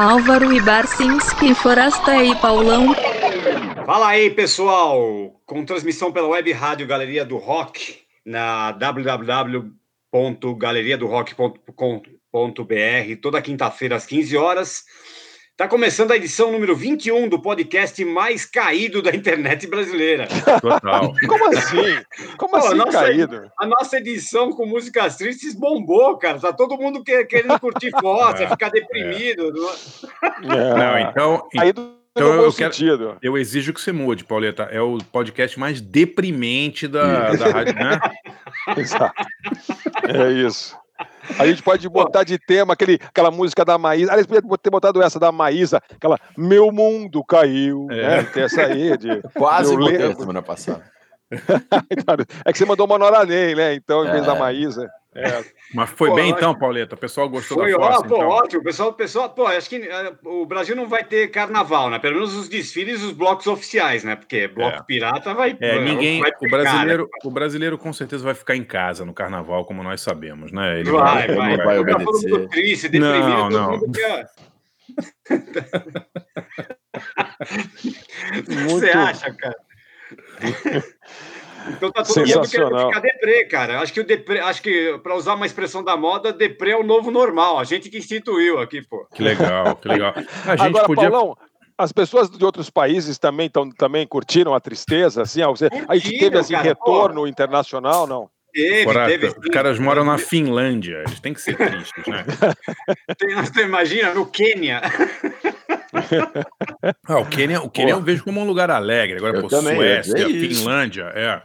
Álvaro Ibarcinski, Forasta e Paulão. Fala aí, pessoal! Com transmissão pela web rádio Galeria do Rock na www.galeriadorock.com.br toda quinta-feira às 15 horas. Está começando a edição número 21 do podcast mais caído da internet brasileira. Total. Como assim? Como Pô, assim nossa, caído? A nossa edição com músicas tristes bombou, cara. Tá todo mundo querendo curtir foto, é. ficar deprimido. É. Não, então... Caído então eu, quero, eu exijo que você mude, Pauleta. É o podcast mais deprimente da, da rádio, né? Exato. É isso. A gente pode botar de tema aquele, aquela música da Maísa. Aliás, podia ter botado essa da Maísa, aquela Meu Mundo Caiu. É. Né? Tem essa aí. De, Quase botei semana passada. é que você mandou uma Nora Ney, né? Então, em vez é. da Maísa. É. Mas foi pô, bem então, Pauleta? O pessoal gostou foi, da foto? Ó, pô, então. ótimo. O pessoal, pessoal, pô, acho que uh, o Brasil não vai ter carnaval, né? Pelo menos os desfiles os blocos oficiais, né? Porque bloco é. pirata vai. É, ninguém. Vai pegar, o, brasileiro, né? o brasileiro com certeza vai ficar em casa no carnaval, como nós sabemos, né? Ele vai, vai, vai, vai, vai obedecer. Triste, deprimido, não, não. Muito... Você acha, cara? Então tá todo mundo querendo ficar deprê, cara. Acho que o deprê, acho que, para usar uma expressão da moda, deprê é o novo normal. A gente que instituiu aqui, pô. Que legal, que legal. A gente Agora, podia... Paulão, as pessoas de outros países também, tão, também curtiram a tristeza, assim? Você, a gente teve assim, cara, retorno pô. internacional, não? Teve, Porra, teve. Os caras moram na Finlândia, eles têm que ser tristes, né? Tem, você imagina, no Quênia. ah, o Quênia, o Quênia eu vejo como um lugar alegre. Agora, pô, Suécia, Finlândia, é.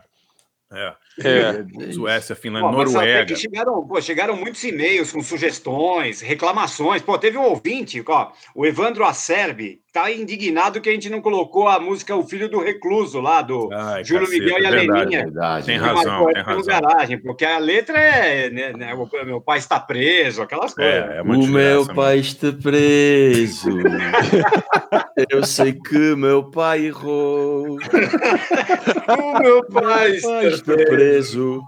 É. é. Suécia, Finlândia, pô, Noruega. chegaram, pô, chegaram muitos e-mails com sugestões, reclamações. Pô, teve um ouvinte, ó, o Evandro Acerbi, tá indignado que a gente não colocou a música O Filho do Recluso lá, do Ai, Júlio caceta, Miguel e a é Leninha. Verdade, tem razão, tem razão. Garagem, porque a letra é, né, né, o meu pai está preso, aquelas é, coisas. É, é o meu pai está preso. Eu sei que meu pai errou. o meu pai, está, pai está preso. preso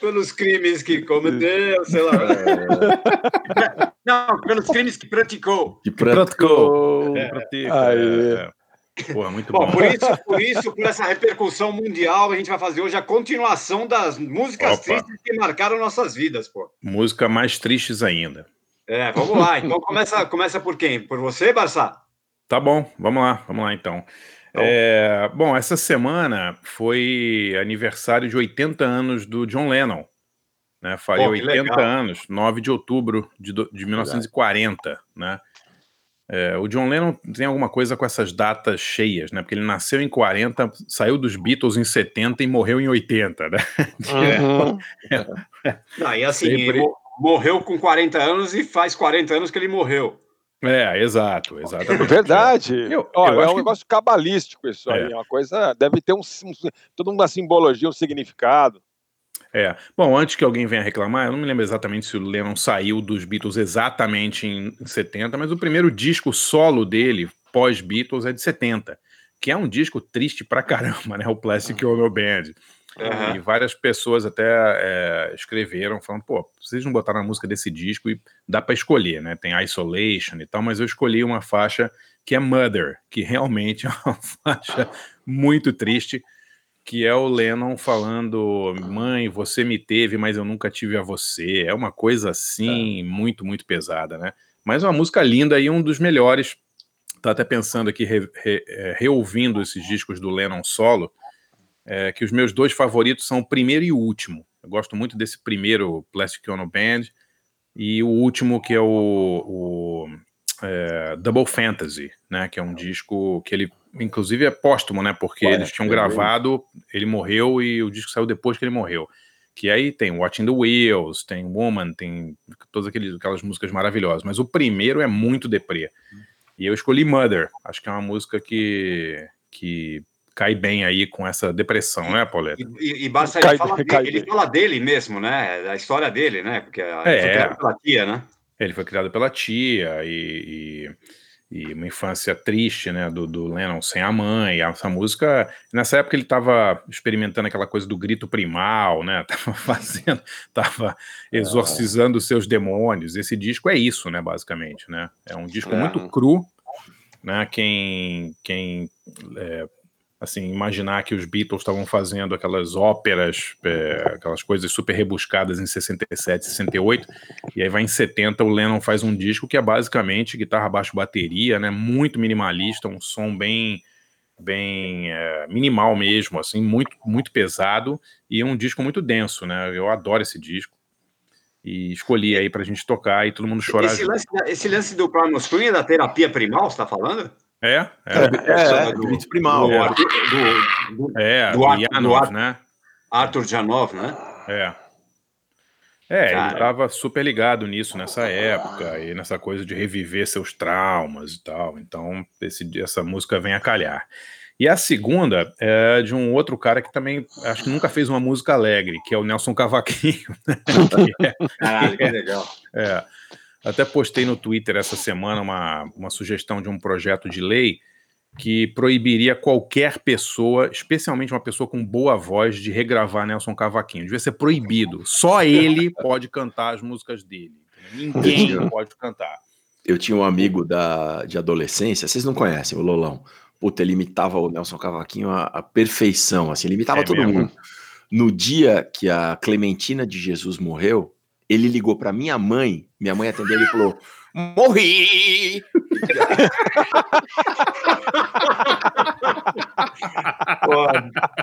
pelos crimes que cometeu, sei lá. É. Não, pelos crimes que praticou. Que praticou. É. Pratica, Aí. É. Porra, muito bom. bom. Por isso, por isso, por essa repercussão mundial, a gente vai fazer hoje a continuação das músicas Opa. tristes que marcaram nossas vidas, pô. Música mais tristes ainda. É, vamos lá. Então começa, começa por quem? Por você, Barça? Tá bom, vamos lá, vamos lá então. Então, é, bom, essa semana foi aniversário de 80 anos do John Lennon. Né? Faria Pô, 80 legal. anos, 9 de outubro de, de 1940. Né? É, o John Lennon tem alguma coisa com essas datas cheias, né? Porque ele nasceu em 40, saiu dos Beatles em 70 e morreu em 80, né? Uhum. É. Não, e assim, Sempre... morreu com 40 anos e faz 40 anos que ele morreu. É, exato, exatamente. Verdade. Eu, Olha, eu é um negócio que... cabalístico isso aí. É. Uma coisa. Deve ter um, um, toda uma simbologia, um significado. É. Bom, antes que alguém venha reclamar, eu não me lembro exatamente se o Lennon saiu dos Beatles exatamente em 70, mas o primeiro disco solo dele, pós-Beatles, é de 70, que é um disco triste pra caramba, né? O Plastic Ono Band. Uhum. E várias pessoas até é, escreveram, falando, pô, vocês não botaram a música desse disco e dá para escolher, né? Tem Isolation e tal, mas eu escolhi uma faixa que é Mother, que realmente é uma faixa muito triste, que é o Lennon falando, mãe, você me teve, mas eu nunca tive a você. É uma coisa assim, é. muito, muito pesada, né? Mas é uma música linda e um dos melhores. Tá até pensando aqui, re, re, é, reouvindo esses discos do Lennon solo, é, que os meus dois favoritos são o primeiro e o último. Eu gosto muito desse primeiro Plastic Ono Band e o último que é o, o é, Double Fantasy, né? Que é um disco que ele, inclusive, é póstumo, né? Porque Ué, eles tinham é gravado, ele morreu e o disco saiu depois que ele morreu. Que aí tem Watching the Wheels, tem Woman, tem todas aqueles, aquelas músicas maravilhosas. Mas o primeiro é muito deprê. E eu escolhi Mother. Acho que é uma música que, que cai bem aí com essa depressão, né, Pauleta? E, e, basta ele, fala, dele, ele fala dele mesmo, né? Da história dele, né? Porque é, foi criado pela tia, né? Ele foi criado pela tia e, e uma infância triste, né, do, do Lennon sem a mãe, essa música, nessa época ele estava experimentando aquela coisa do grito primal, né, tava fazendo, tava exorcizando os seus demônios, esse disco é isso, né, basicamente, né, é um disco é. muito cru, né, quem, quem é, assim, imaginar que os Beatles estavam fazendo aquelas óperas, é, aquelas coisas super rebuscadas em 67, 68, e aí vai em 70 o Lennon faz um disco que é basicamente guitarra, baixo, bateria, né, muito minimalista, um som bem bem é, minimal mesmo, assim, muito muito pesado e um disco muito denso, né? Eu adoro esse disco e escolhi aí pra gente tocar e todo mundo chorar. Esse lance, esse lance do Primal Screen é da terapia primal, você tá falando? É, é. É, é, é do, primal. Do, do, do, é, do, Janov, né? Arthur Janov, né? É. É, Cara. ele estava super ligado nisso nessa época, e nessa coisa de reviver seus traumas e tal. Então, esse, essa música vem a calhar. E a segunda é de um outro cara que também acho que nunca fez uma música alegre, que é o Nelson Cavaquinho. Né? Caralho, que legal. É. Até postei no Twitter essa semana uma, uma sugestão de um projeto de lei que proibiria qualquer pessoa, especialmente uma pessoa com boa voz, de regravar Nelson Cavaquinho. Devia ser proibido. Só ele pode cantar as músicas dele. Ninguém pode cantar. Eu tinha um amigo da, de adolescência, vocês não conhecem, o Lolão. Puta, ele imitava o Nelson Cavaquinho à, à perfeição, assim, ele imitava é todo mesmo? mundo. No dia que a Clementina de Jesus morreu, ele ligou para minha mãe, minha mãe atendeu e falou: Morri! pô,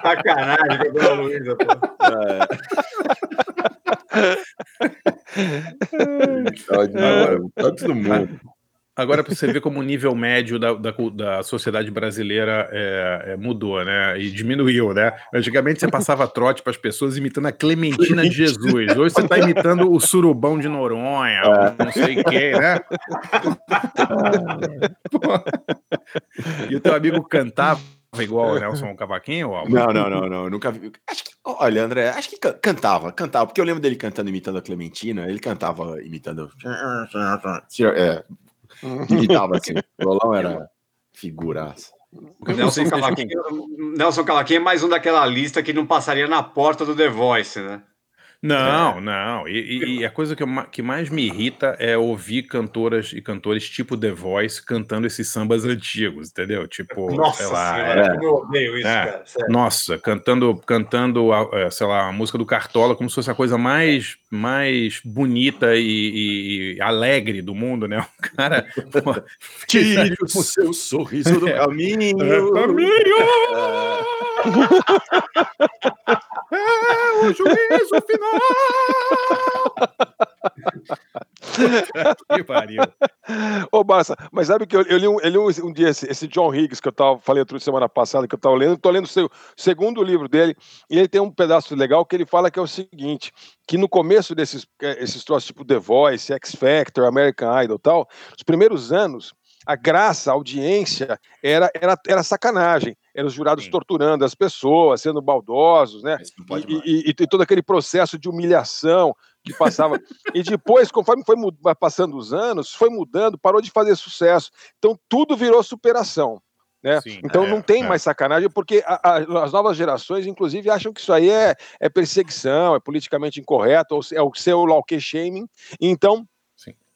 sacanagem com a Luísa, pô. É. todo mundo. Agora, para você ver como o nível médio da, da, da sociedade brasileira é, é, mudou, né? E diminuiu, né? Antigamente você passava trote para as pessoas imitando a Clementina de Jesus. Hoje você está imitando o surubão de Noronha, é. não sei quem, né? e o teu amigo cantava igual o Nelson Cavaquinho? Ou não, não, não, não. Nunca vi. Acho que, olha, André, acho que cantava, cantava, porque eu lembro dele cantando imitando a Clementina, ele cantava imitando. É, Imitava assim. O Lolão era figuraça. Nelson Cavaquinho, Nelson Cavaquinho é mais um daquela lista que não passaria na porta do The Voice, né? Não, é. não. E, e, a coisa que, eu, que mais me irrita é ouvir cantoras e cantores tipo The Voice cantando esses sambas antigos, entendeu? Tipo, Nossa sei lá. Senhora, é, eu odeio isso, é, cara. Sério. Nossa, cantando, cantando, é, sei lá, a música do Cartola como se fosse a coisa mais, mais bonita e, e alegre do mundo, né? O cara. Tire o seu sorriso do caminho. É, caminho! É o juízo final! que pariu. Ô, Barça, mas sabe que eu, eu li, um, eu li um, um, dia esse, esse, John Higgs que eu tava, falei outra semana passada que eu tava lendo, eu tô lendo o seu segundo livro dele, e ele tem um pedaço legal que ele fala que é o seguinte, que no começo desses eh, esses troços tipo The Voice, X Factor, American Idol tal, os primeiros anos, a graça, a audiência era, era, era sacanagem. Eram os jurados Sim. torturando as pessoas, sendo baldosos, né? E, e, e, todo aquele processo de humilhação que passava. e depois, conforme foi passando os anos, foi mudando, parou de fazer sucesso. Então tudo virou superação. Né? Sim, então é, não tem é. mais sacanagem, porque a, a, as novas gerações, inclusive, acham que isso aí é, é perseguição, é politicamente incorreto, ou é o seu law shaming. Então,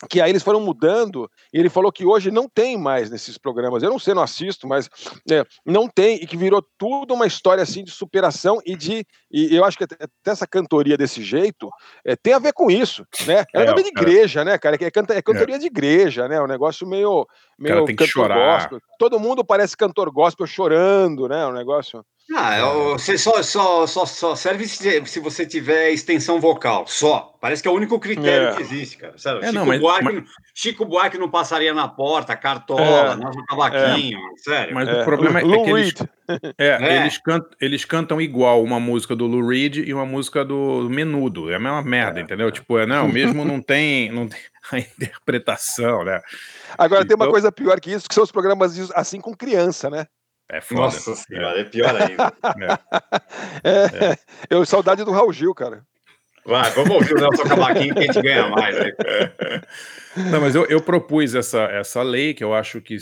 que aí eles foram mudando, e ele falou que hoje não tem mais nesses programas. Eu não sei, não assisto, mas é, não tem, e que virou tudo uma história assim de superação e de. E eu acho que até essa cantoria desse jeito é, tem a ver com isso, né? É, é de igreja, né, cara? É, canta, é cantoria é. de igreja, né? Um negócio meio. Meio cara tem que chorar. Gospel. Todo mundo parece cantor gospel chorando, né? Um negócio. Ah, é você só, só, só, só serve se, se, você tiver extensão vocal, só. Parece que é o único critério é. que existe, cara. Sério, é, Chico, não, mas, Buarque, mas... Chico Buarque não passaria na porta, Cartola, é. Nosso Cavaquinho, é. sério. Mas o problema é, que eles, eles, cantam, eles cantam igual uma música do Lou Reed e uma música do Menudo. É a mesma merda, entendeu? Tipo, é, não, mesmo não tem, não tem a interpretação, né? Agora então... tem uma então coisa pior que isso, que são os programas assim com criança, né? É foda. Nossa senhora, é, é pior ainda. é. É, eu saudade do Raul Gil, cara. Vai, vamos ouvir o Nelson Cavaquinho que a gente ganha mais. Né? Não, mas eu, eu propus essa, essa lei que eu acho que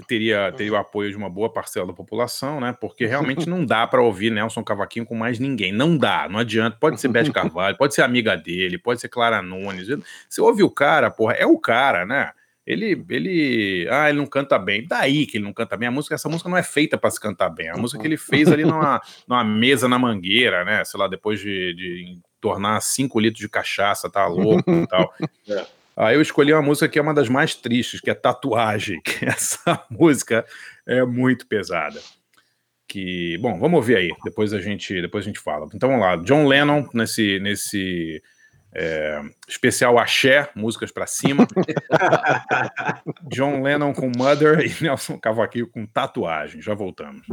teria, teria o apoio de uma boa parcela da população, né? Porque realmente não dá para ouvir Nelson Cavaquinho com mais ninguém. Não dá, não adianta. Pode ser Beth Carvalho, pode ser amiga dele, pode ser Clara Nunes. Você ouve o cara, porra, é o cara, né? Ele, ele, ah, ele não canta bem. Daí que ele não canta bem. A música, essa música não é feita para se cantar bem. É a música que ele fez ali numa, numa mesa na mangueira, né? Sei lá, depois de, de tornar cinco litros de cachaça, tá louco e tal. É. Aí eu escolhi uma música que é uma das mais tristes, que é Tatuagem, que essa música é muito pesada. Que, bom, vamos ouvir aí, depois a gente, depois a gente fala. Então vamos lá, John Lennon nesse nesse é, especial Axé, músicas para cima. John Lennon com Mother e Nelson Cavaquinho com Tatuagem. Já voltamos.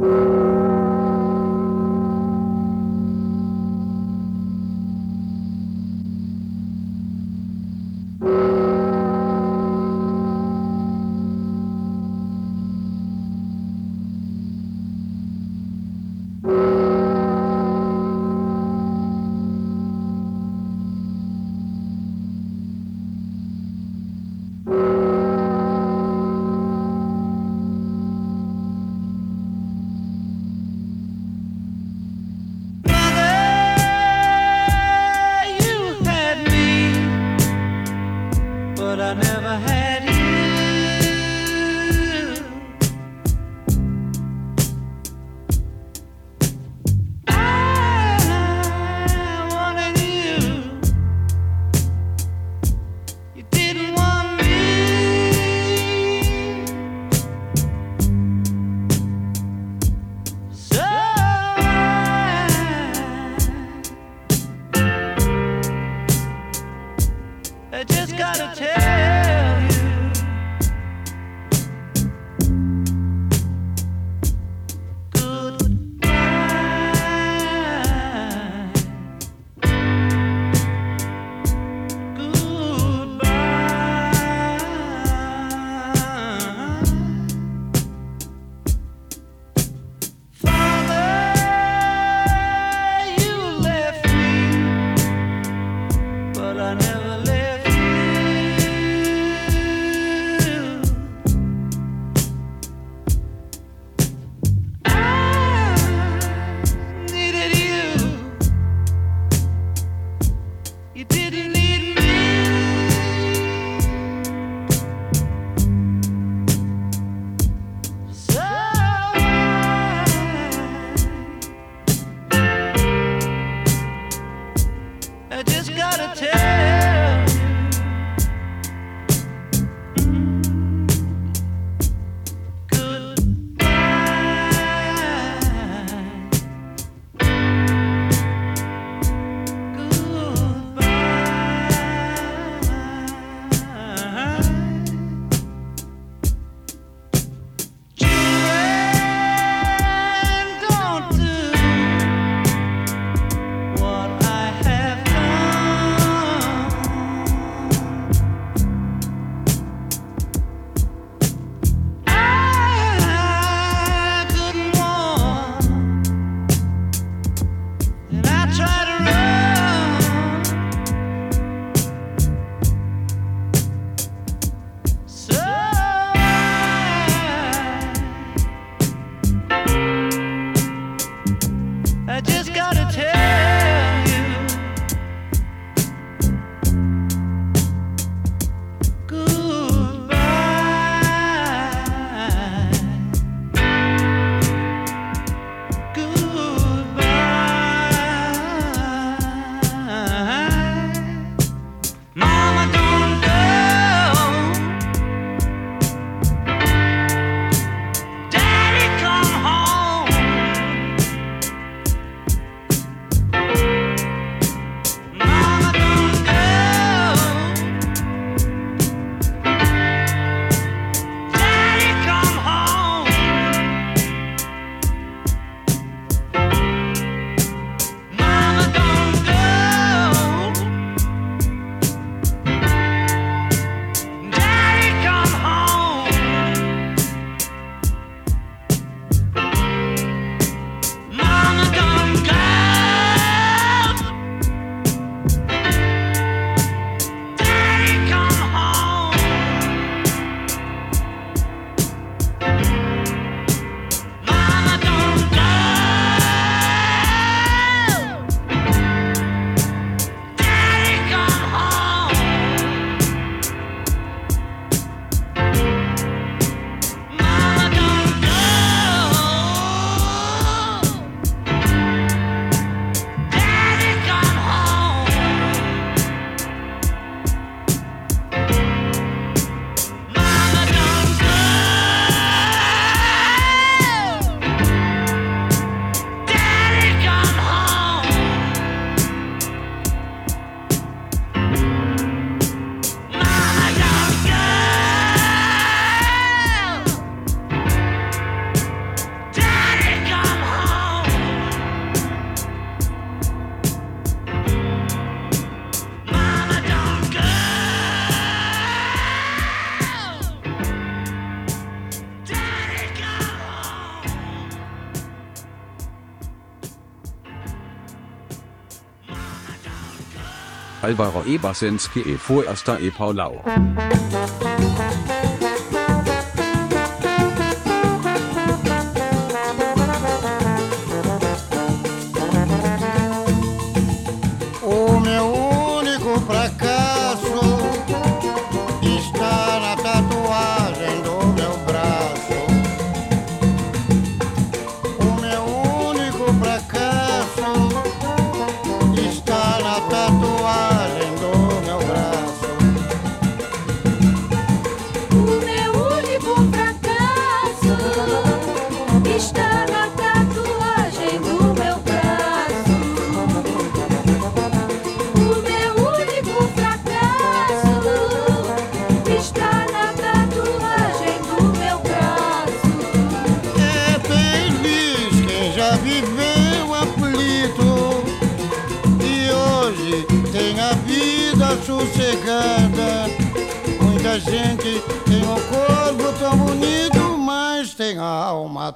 Alvaro Ebersenski e Forster e Paulau.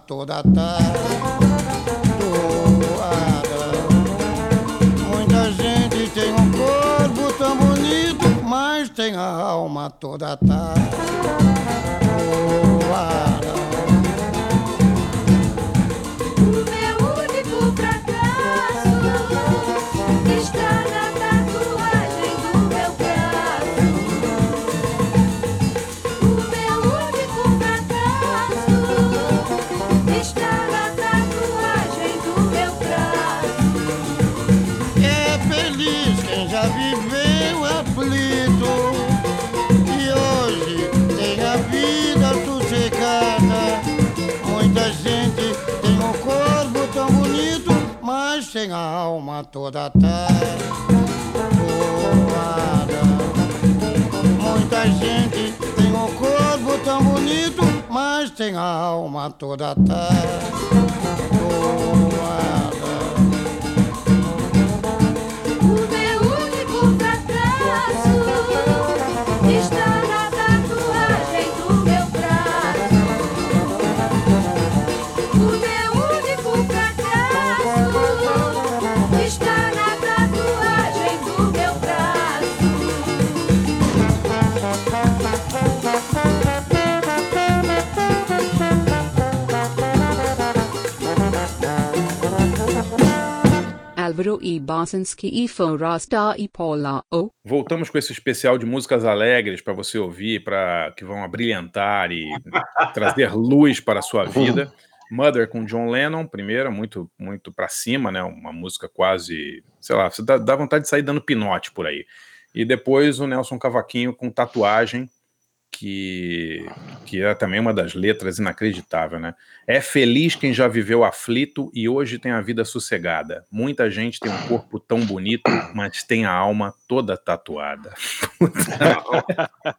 Toda tatuada. Muita gente tem um corpo tão bonito, mas tem a alma toda tatuada. tem a alma toda tatuada. Muita gente tem um corpo tão bonito, mas tem a alma toda tatuada. Álvaro e Bosanski e e Paula O. Voltamos com esse especial de músicas alegres para você ouvir, para que vão abrilhantar e trazer luz para a sua vida. Mother com John Lennon, primeira, muito muito para cima, né? Uma música quase, sei lá, você dá, dá vontade de sair dando pinote por aí. E depois o Nelson Cavaquinho com tatuagem, que, que é também uma das letras inacreditável, né? É feliz quem já viveu aflito e hoje tem a vida sossegada. Muita gente tem um corpo tão bonito, mas tem a alma toda tatuada.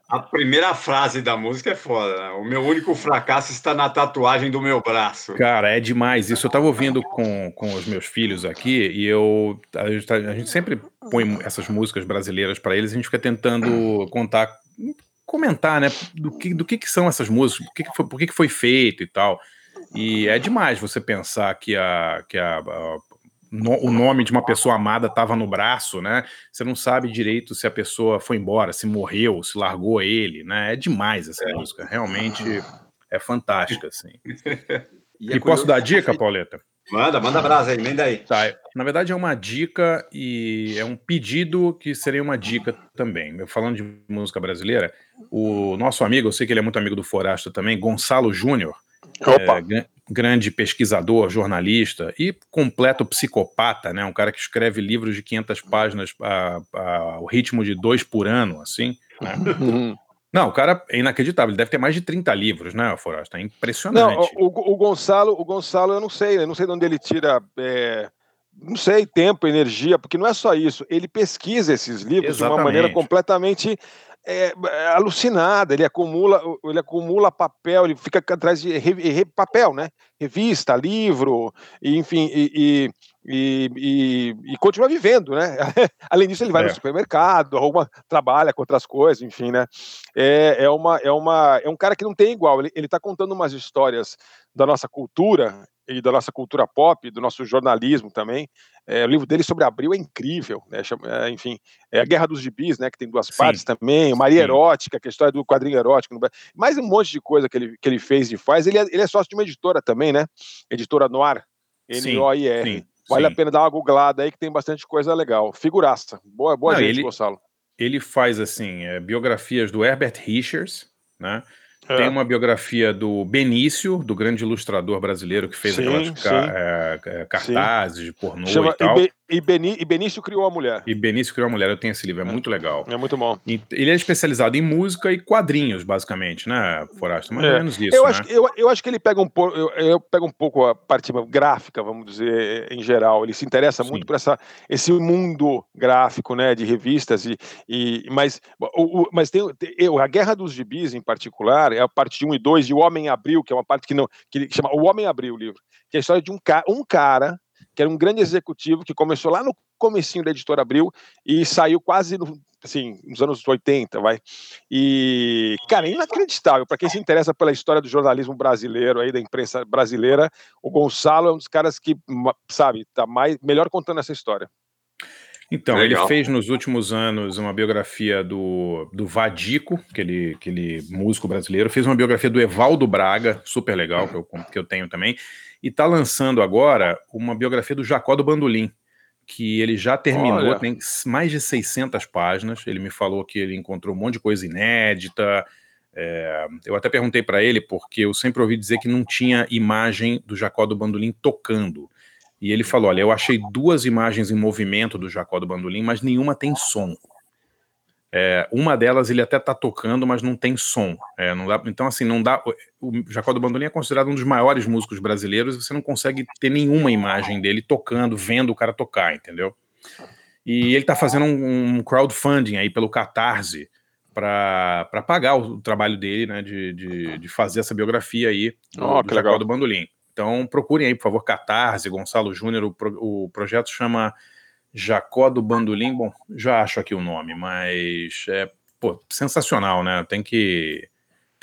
a primeira frase da música é foda. Né? O meu único fracasso está na tatuagem do meu braço. Cara, é demais. Isso eu estava ouvindo com, com os meus filhos aqui e eu a gente, tá, a gente sempre põe essas músicas brasileiras para eles. A gente fica tentando contar comentar, né, do que, do que, que são essas músicas, por que, que foi, por que, que foi feito e tal. E é demais você pensar que, a, que a, a no, o nome de uma pessoa amada estava no braço, né? Você não sabe direito se a pessoa foi embora, se morreu, se largou ele, né? É demais essa é. música, realmente é fantástica, assim. e, e posso dar dica, Pauleta? Manda, manda brasa aí, manda aí. Tá, na verdade é uma dica e é um pedido que seria uma dica também. Eu falando de música brasileira, o nosso amigo, eu sei que ele é muito amigo do Forasta também, Gonçalo Júnior, é, grande pesquisador, jornalista e completo psicopata, né? Um cara que escreve livros de 500 páginas ao ritmo de dois por ano, assim, né? Não, o cara é inacreditável. Ele deve ter mais de 30 livros, né, Forasta? É impressionante. Não, o, o, Gonçalo, o Gonçalo, eu não sei, eu não sei de onde ele tira. É, não sei, tempo, energia, porque não é só isso. Ele pesquisa esses livros Exatamente. de uma maneira completamente é, é, alucinada, ele acumula, ele acumula papel, ele fica atrás de re, re, papel, né? Revista, livro, e, enfim, e, e, e, e, continua vivendo, né? Além disso, ele vai é. no supermercado, arruma, trabalha com outras coisas, enfim, né? É, é, uma, é, uma, é um cara que não tem igual, ele está contando umas histórias da nossa cultura e da nossa cultura pop, do nosso jornalismo também. É, o livro dele sobre Abril é incrível, né? é, enfim, é a Guerra dos Gibis, né? Que tem duas Sim. partes também, Maria Sim. Erótica, que é a história do quadrinho erótico, mais um monte de coisa que ele, que ele fez e faz. Ele é, ele é sócio de uma editora também, né? Editora Noir, N-O-I-R. Vale a pena dar uma googlada aí que tem bastante coisa legal. Figuraça. Boa, boa Não, gente, ele, Gonçalo. Ele faz assim, é, biografias do Herbert Richards, né? É. Tem uma biografia do Benício, do grande ilustrador brasileiro que fez sim, aquelas ca é, é, cartazes sim. de pornô Chama, e tal. E, Be, e, Beni, e, Benício criou a mulher. E Benício criou a mulher, eu tenho esse livro, é, é. muito legal. É muito bom. E, ele é especializado em música e quadrinhos, basicamente, né, Forasta? Mais ou é. menos isso. Eu, né? acho, eu, eu, acho que ele pega um pouco, eu, eu pego um pouco a parte gráfica, vamos dizer, em geral. Ele se interessa sim. muito por essa, esse mundo gráfico, né, de revistas, e, e mas, o, o, mas tem, tem, a Guerra dos Gibis, em particular, é a parte de 1 e 2 2 de O Homem Abriu, que é uma parte que não que chama O Homem Abriu o livro, que é a história de um, ca, um cara que era um grande executivo que começou lá no comecinho da editora Abril e saiu quase no, assim, nos anos 80, vai. E, cara, é inacreditável. Para quem se interessa pela história do jornalismo brasileiro, aí da imprensa brasileira, o Gonçalo é um dos caras que, sabe, tá mais melhor contando essa história. Então, Legal. ele fez nos últimos anos uma biografia do, do Vadico, aquele, aquele músico brasileiro, fez uma biografia do Evaldo Braga, super legal, que eu, que eu tenho também, e está lançando agora uma biografia do Jacó do Bandolim, que ele já terminou, Olha. tem mais de 600 páginas, ele me falou que ele encontrou um monte de coisa inédita, é, eu até perguntei para ele, porque eu sempre ouvi dizer que não tinha imagem do Jacó do Bandolim tocando, e ele falou: Olha, eu achei duas imagens em movimento do Jacó do Bandolim, mas nenhuma tem som. É, uma delas ele até tá tocando, mas não tem som. É, não dá, então, assim, não dá. O Jacó do Bandolim é considerado um dos maiores músicos brasileiros, e você não consegue ter nenhuma imagem dele tocando, vendo o cara tocar, entendeu? E ele tá fazendo um, um crowdfunding aí pelo Catarse para pagar o trabalho dele, né, de, de, de, fazer essa biografia aí do, oh, do Jacó do Bandolim. Então procurem aí, por favor, Catarse, Gonçalo Júnior. O, pro, o, projeto chama Jacó do Bandolim. Bom, já acho aqui o nome, mas é pô, sensacional, né? Tem que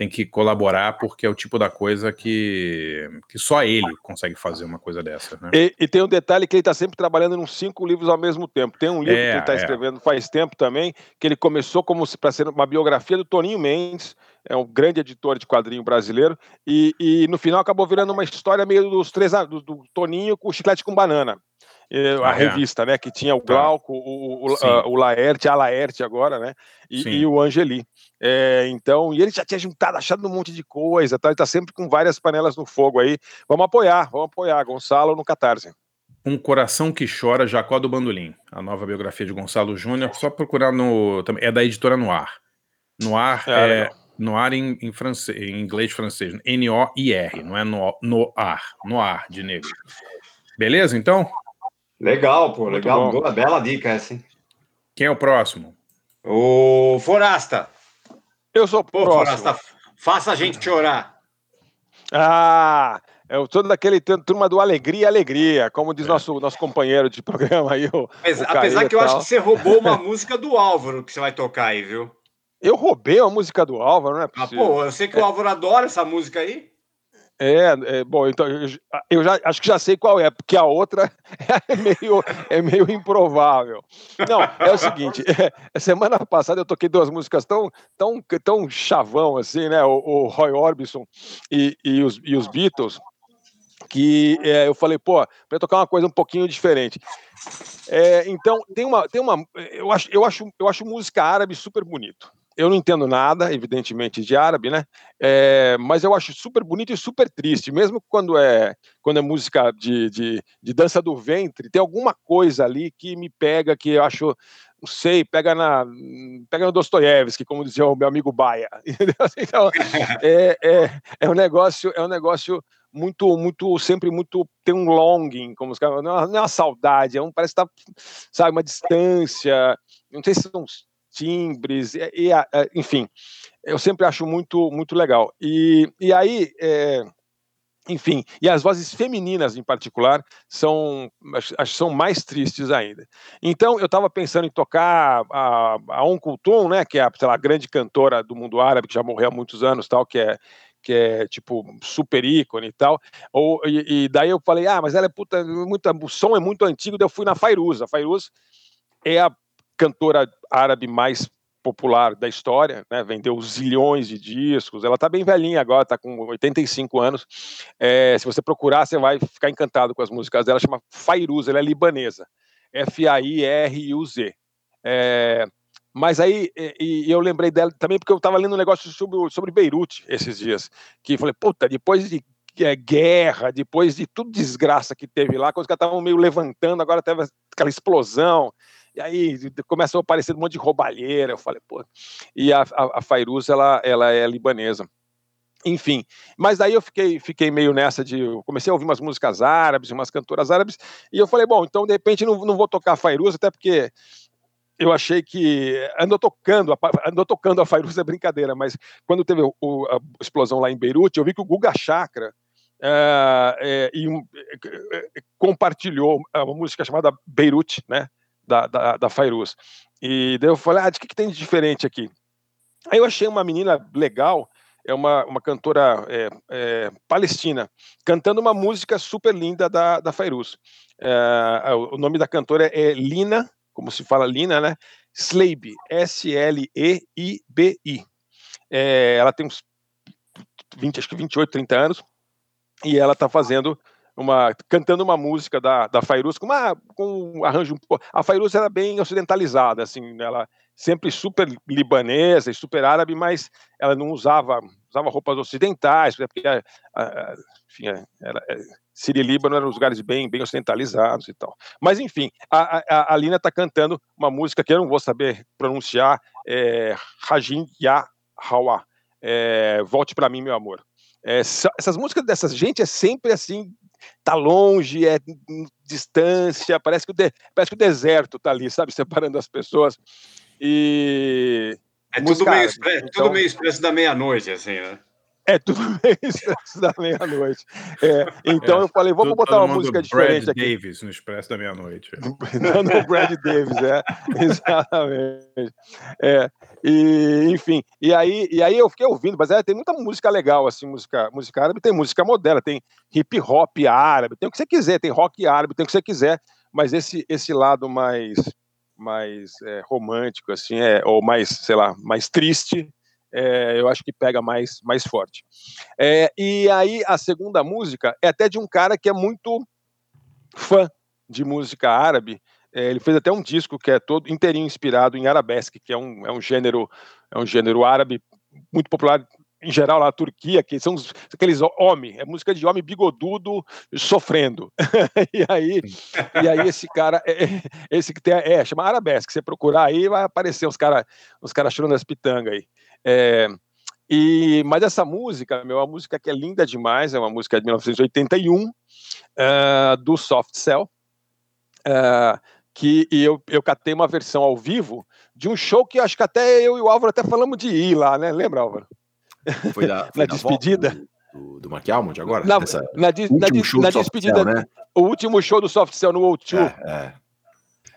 tem que colaborar porque é o tipo da coisa que, que só ele consegue fazer uma coisa dessa. Né? E, e, tem um detalhe que ele está sempre trabalhando em cinco livros ao mesmo tempo. Tem um livro é, que ele está é. escrevendo faz tempo também, que ele começou como para ser uma biografia do Toninho Mendes, é um grande editor de quadrinho brasileiro, e, e no final acabou virando uma história meio dos três do, do Toninho com chiclete com banana. A ah, é. revista, né? Que tinha o tá. Glauco, o, o, a, o Laerte, a Laerte agora, né? E, e o Angeli. É, então, e ele já tinha juntado, achado um monte de coisa, tá? ele tá sempre com várias panelas no fogo aí. Vamos apoiar, vamos apoiar. Gonçalo no Catarse. Um Coração que Chora, Jacó do Bandolim. A nova biografia de Gonçalo Júnior. Só procurar no. É da editora Noir. Noir é, é Noir em, em, francês, em inglês francês. N-O-I-R, não é no, Noir. Noir de negro. Beleza, então? Legal, pô, legal. Boa, bela dica essa, hein? Quem é o próximo? O Forasta. Eu sou Pô, próximo. Forasta, faça a gente chorar. Ah, eu sou daquele turma do Alegria, Alegria, como diz é. nosso, nosso companheiro de programa aí. O, Mas, o apesar que eu acho que você roubou uma música do Álvaro que você vai tocar aí, viu? Eu roubei a música do Álvaro, não é possível. Ah, pô, eu sei que o Álvaro adora essa música aí. É, é, bom, então eu, já acho que já sei qual é, porque a outra é meio, é meio improvável. Não, é o seguinte: é, semana passada eu toquei duas músicas tão, tão, tão chavão assim, né? O, o Roy Orbison e, e, os, e os Beatles, que é, eu falei, pô, para tocar uma coisa um pouquinho diferente. É, então, tem uma, tem uma, eu acho, eu acho, eu acho música árabe super bonito eu não entendo nada, evidentemente, de árabe, né? É, mas eu acho super bonito e super triste, mesmo quando é quando é música de, de, de, dança do ventre, tem alguma coisa ali que me pega, que eu acho, não sei, pega na pega no Dostoiévski, como dizia o meu amigo Baia. Então, é, é, é um negócio, é um negócio muito, muito, sempre muito, tem um longing, como os caras, não é uma saudade, é um, parece que tá, sabe, uma distância, não sei se são timbres, e, e enfim, eu sempre acho muito, muito legal. E, e aí, é, enfim, e as vozes femininas em particular são, acho, são mais tristes ainda. Então, eu estava pensando em tocar a, a Um Kulthum, né, que é a, lá, grande cantora do mundo árabe, que já morreu há muitos anos, tal, que é que é tipo super ícone e tal. Ou, e, e, daí eu falei, ah, mas ela é puta, muito, o som é muito antigo, daí eu fui na Fairuz. A Fairuz é a cantora árabe mais popular da história, né? vendeu zilhões de discos, ela está bem velhinha agora, está com 85 anos. É, se você procurar, você vai ficar encantado com as músicas dela, chama Fairuz, ela é libanesa, F-A-I-R-U-Z. É, mas aí, e, e, eu lembrei dela também porque eu estava lendo um negócio sobre, sobre Beirute esses dias, que falei, puta, depois de é, guerra, depois de tudo desgraça que teve lá, quando os caras estavam meio levantando, agora teve aquela explosão, e aí começou a aparecer um monte de roubalheira, eu falei, pô, e a, a, a Fairuz, ela, ela é libanesa. Enfim, mas daí eu fiquei, fiquei meio nessa de. comecei a ouvir umas músicas árabes, umas cantoras árabes, e eu falei, bom, então de repente não, não vou tocar Fairuz, até porque eu achei que andou tocando, andou tocando a Fairuz é brincadeira, mas quando teve o, a explosão lá em Beirute, eu vi que o Guga Chakra é, e, é, compartilhou uma música chamada Beirute, né, da, da, da Fairuz. E daí eu falei, ah, de que, que tem de diferente aqui? Aí eu achei uma menina legal, é uma, uma cantora é, é, palestina, cantando uma música super linda da, da Fairuz. É, o nome da cantora é Lina como se fala Lina, né? Sleiby, S-L-E-I-B-I. É, ela tem uns 20, acho que 28, 30 anos, e ela está fazendo uma cantando uma música da, da Fairuz com, uma, com um arranjo a Fairuz era bem ocidentalizada assim ela sempre super libanesa e super árabe mas ela não usava usava roupas ocidentais porque a, a, enfim era, Síria e Líbano eram lugares bem, bem ocidentalizados e tal. Mas, enfim, a, a, a Lina está cantando uma música que eu não vou saber pronunciar, é Rajin Ya Hawa, é, Volte para mim, meu amor. É, essas músicas dessa gente é sempre assim, tá longe, é distância, parece que o, de, parece que o deserto tá ali, sabe, separando as pessoas. E. É tudo meio, expresso, então... tudo meio expresso da meia-noite, assim, né? É tudo Expresso da meia-noite. É, então é, eu falei, vamos botar uma música diferente Brad aqui. Davis no Expresso da meia-noite. no Brad Davis, é. Exatamente. É, e, enfim, e aí, e aí eu fiquei ouvindo, mas é, tem muita música legal, assim, música, música árabe, tem música moderna, tem hip hop árabe, tem o que você quiser, tem rock árabe, tem o que você quiser, mas esse, esse lado mais mais é, romântico, assim, é, ou mais, sei lá, mais triste, é, eu acho que pega mais, mais forte. É, e aí a segunda música é até de um cara que é muito fã de música árabe. É, ele fez até um disco que é todo inteirinho inspirado em arabesque, que é um, é um gênero é um gênero árabe muito popular em geral lá na Turquia, que são os, aqueles homens, é música de homem bigodudo sofrendo. e aí, e aí esse cara, é, esse que tem, é, chama arabesque, você procurar aí vai aparecer os caras os cara chorando as pitangas aí. É, e, mas essa música, meu, é uma música que é linda demais, é uma música de 1981, uh, é, do Soft Cell, uh, que eu, eu catei uma versão ao vivo de um show que acho que até eu e o Álvaro até falamos de ir lá, né? Lembra, Álvaro? Foi da, foi na despedida? Do, do Mark Almond agora? Na, Essa, na, na, na despedida, Cell, né? o último show do Soft Cell no O2. É, é.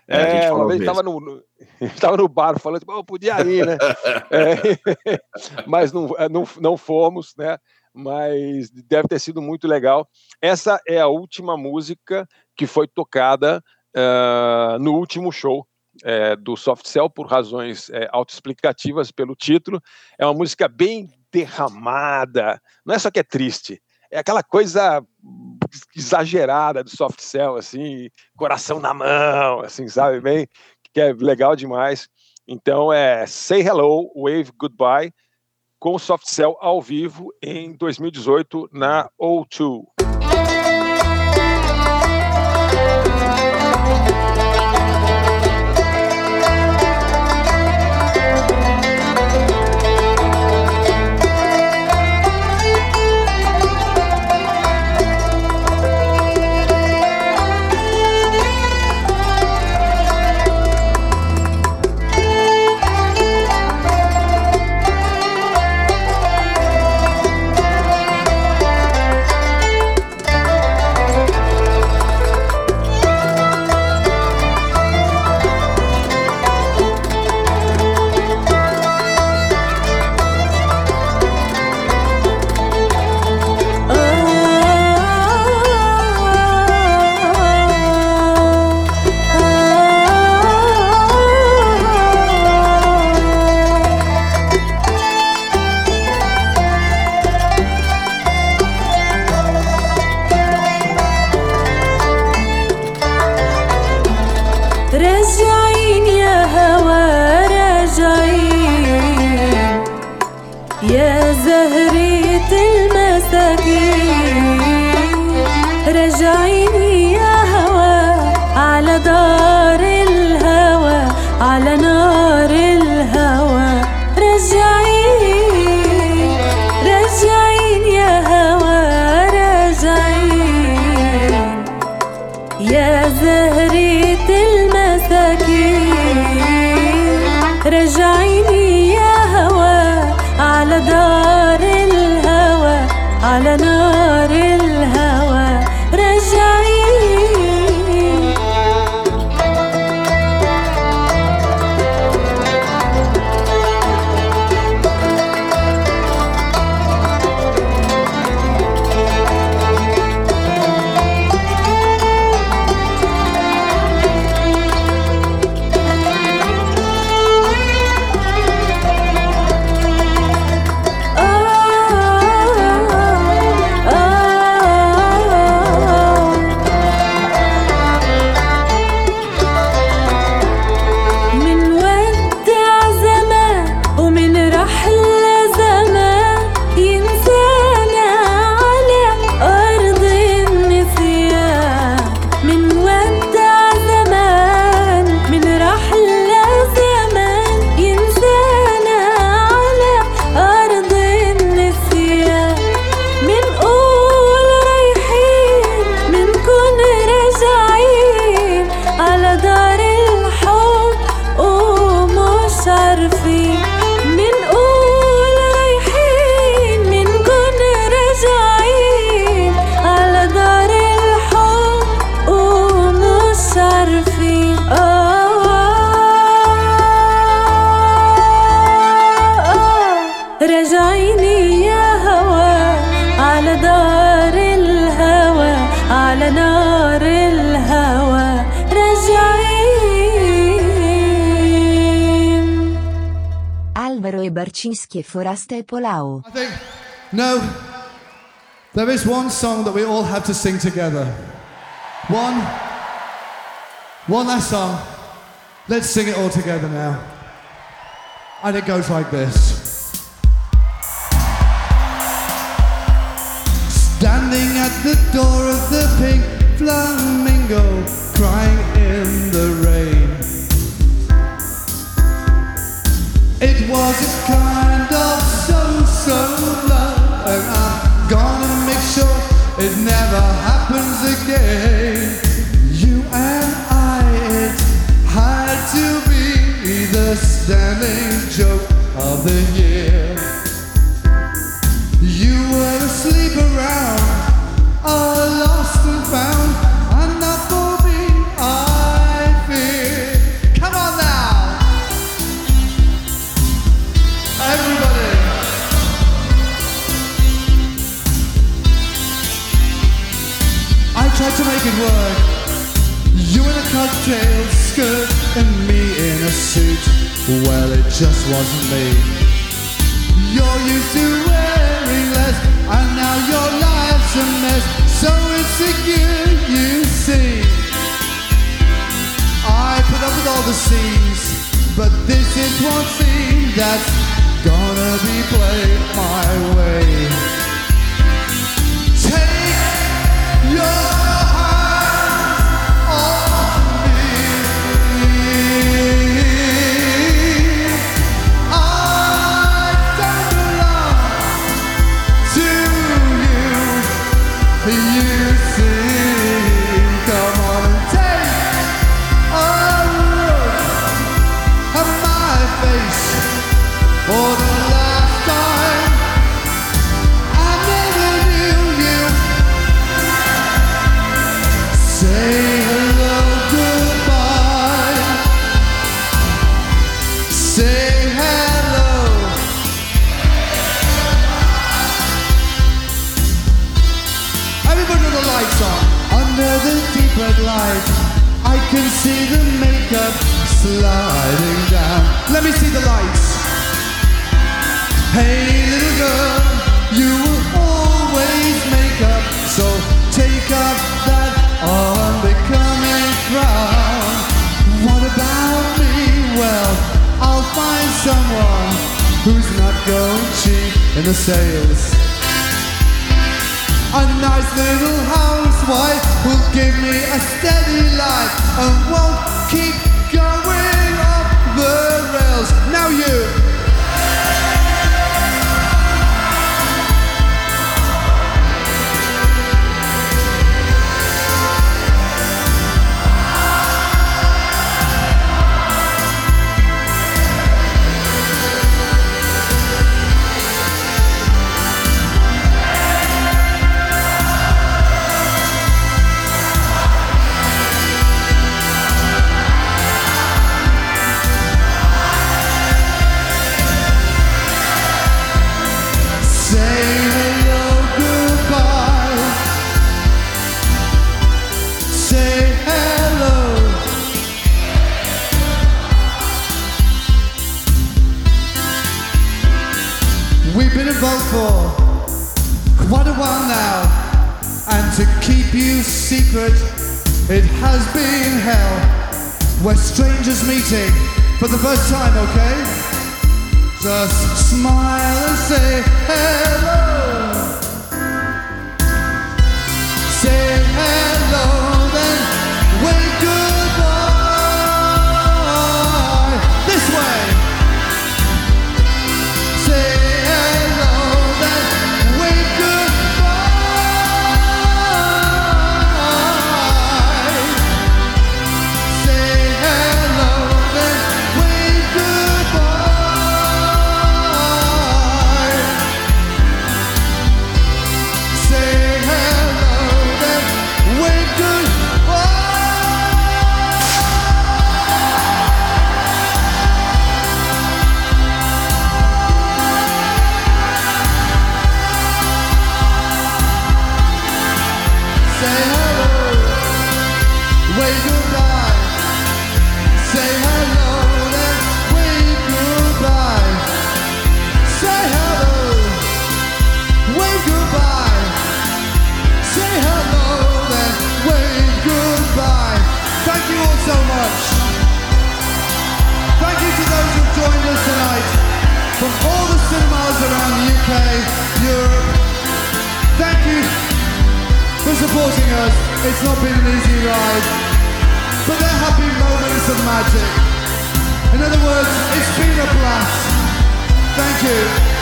É, é uma vez estava no, no, no bar falando, tipo, oh, podia ir, né? é, mas não, é, não, não fomos, né? Mas deve ter sido muito legal. Essa é a última música que foi tocada uh, no último show é, do Soft Cell, por razões é, autoexplicativas pelo título. É uma música bem derramada, não é só que é triste, é aquela coisa exagerada do soft cell, assim, coração na mão, assim, sabe bem, que é legal demais. Então é Say Hello, Wave Goodbye, com o soft cell ao vivo em 2018 na O2. Chińskie Foraste Polao. I think, no, there is one song that we all have to sing together. One, one last song. Let's sing it all together now. And it goes like this. Standing at the door of the pink flamingo, crying in the rain. It was a happens again. You and I, it had to be the standing joke of the year. It has been hell. We're strangers meeting for the first time, okay? Just smile and say hello. Say hello, supporting us. It's not been an easy ride, but there have been moments of magic. In other words, it's been a blast. Thank you.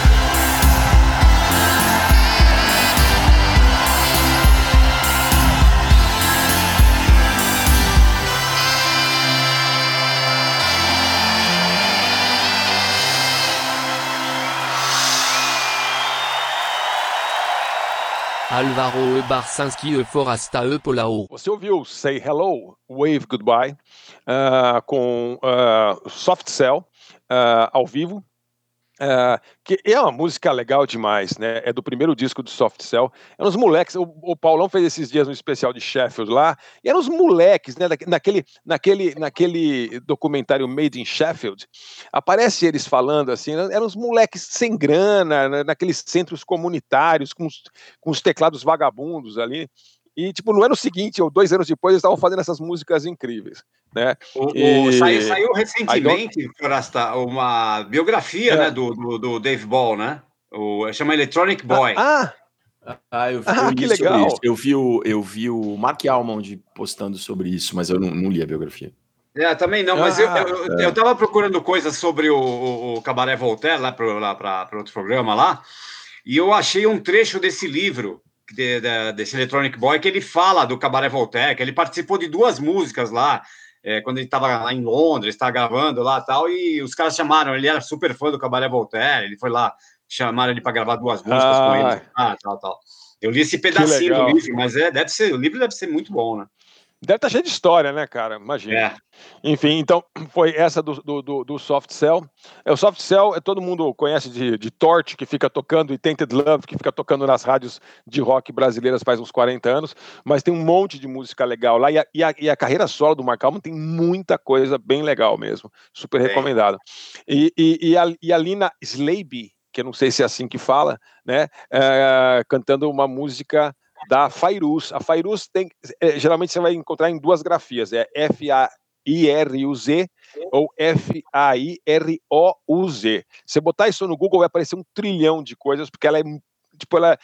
Alvaro E. Barcinski E. Forasta E. Polao. Você ouviu Say Hello, Wave Goodbye, ah, com ah, Soft Cell ah, ao vivo? Ah, que é uma música legal demais, né? É do primeiro disco do Soft Cell. Eram os moleques. O, o Paulão fez esses dias um especial de Sheffield lá. E eram os moleques, né? Naquele, naquele, naquele documentário Made in Sheffield, aparece eles falando assim. né, Eram os moleques sem grana, né, naqueles centros comunitários, com os, com os teclados vagabundos ali. E, tipo, no ano seguinte, ou dois anos depois, eles estavam fazendo essas músicas incríveis, né? O, o- E- saiu, saiu recentemente, Forasta, uma biografia É. né, do, do, do Dave Ball, né? O, chama Electronic Boy. Ah, Ah, eu, Ah, eu que li sobre legal. isso. Eu vi, o, eu vi o Mark Almond postando sobre isso, mas eu não, não li a biografia. É, também não, mas eu, Ah, eu, é. eu tava procurando coisas sobre o, o, o Cabaré Voltaire lá para outro programa lá, e eu achei um trecho desse livro, de- da- desse Electronic Boy, que ele fala do Cabaré Voltaire, que ele participou de duas músicas lá, é, quando ele estava lá em Londres, estava gravando lá e tal, e os caras chamaram, ele era super fã do Cabaré Voltaire, ele foi lá, chamaram ele para gravar duas músicas com Ah. ele, ah, tal, tal. Eu li esse pedacinho do livro, mas é, deve ser, o livro deve ser muito bom, né? Deve estar cheio de história, né, cara? Imagina. É. Enfim, então foi essa do, do, do- Soft Cell. É, o Soft Cell, é, todo mundo conhece de, de Torch, que fica tocando, e Tainted Love, que fica tocando nas rádios de rock brasileiras faz uns 40 anos, mas tem um monte de música legal lá, e a, e a, e a carreira solo do Mark Almond tem muita coisa bem legal mesmo, super Tem. recomendado. E, e, e, a, e a Lina Slaby, que eu não sei se é assim que fala, né, é, cantando uma música da Fairuz. A Fairuz tem, é, geralmente você vai encontrar em duas grafias, é F-A-I-R-U-Z ou F-A-I-R-O-U-Z. Você botar isso no Google vai aparecer um trilhão de coisas, porque ela é, tipo, ela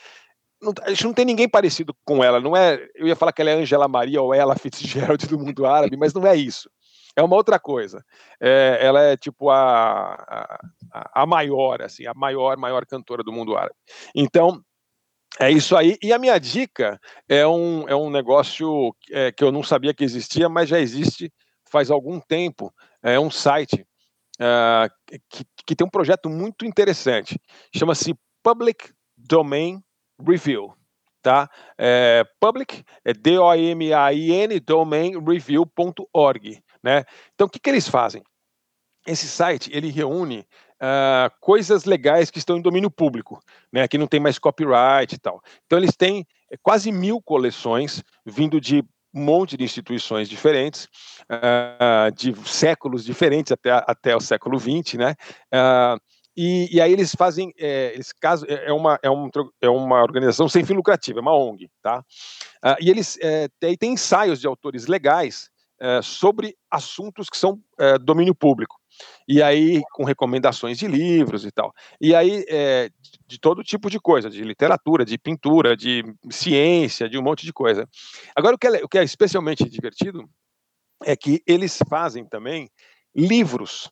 não, a gente não tem ninguém parecido com ela, não é, eu ia falar que ela é Angela Maria ou ela Fitzgerald do mundo árabe, mas não é isso. É uma outra coisa. É, ela é tipo a, a, a maior, assim, a maior, maior cantora do mundo árabe. Então, é isso aí. E a minha dica é um, é um negócio é, que eu não sabia que existia, mas já existe faz algum tempo. É um site ah, que, que tem um projeto muito interessante. Chama-se Public Domain Review. Tá? É, public é D-O-M-A-I-N, domainreview.org. Né? Então, o que, que eles fazem? Esse site ele reúne ah, coisas legais que estão em domínio público, né, que não tem mais copyright e tal. Então eles têm eh, quase mil coleções vindo de um monte de instituições diferentes, ah, de séculos diferentes até, até o século XX, né? Ah, E, e aí eles fazem, é, esse caso é, uma, é, um, é uma organização sem fim lucrativo, é uma ONG, tá? Uh, e eles é, tem, tem ensaios de autores legais sobre assuntos que são domínio público. E aí, com recomendações de livros e tal. E aí, é, de todo tipo de coisa, de literatura, de pintura, de ciência, de um monte de coisa. Agora, o que é, o que é especialmente divertido é que eles fazem também livros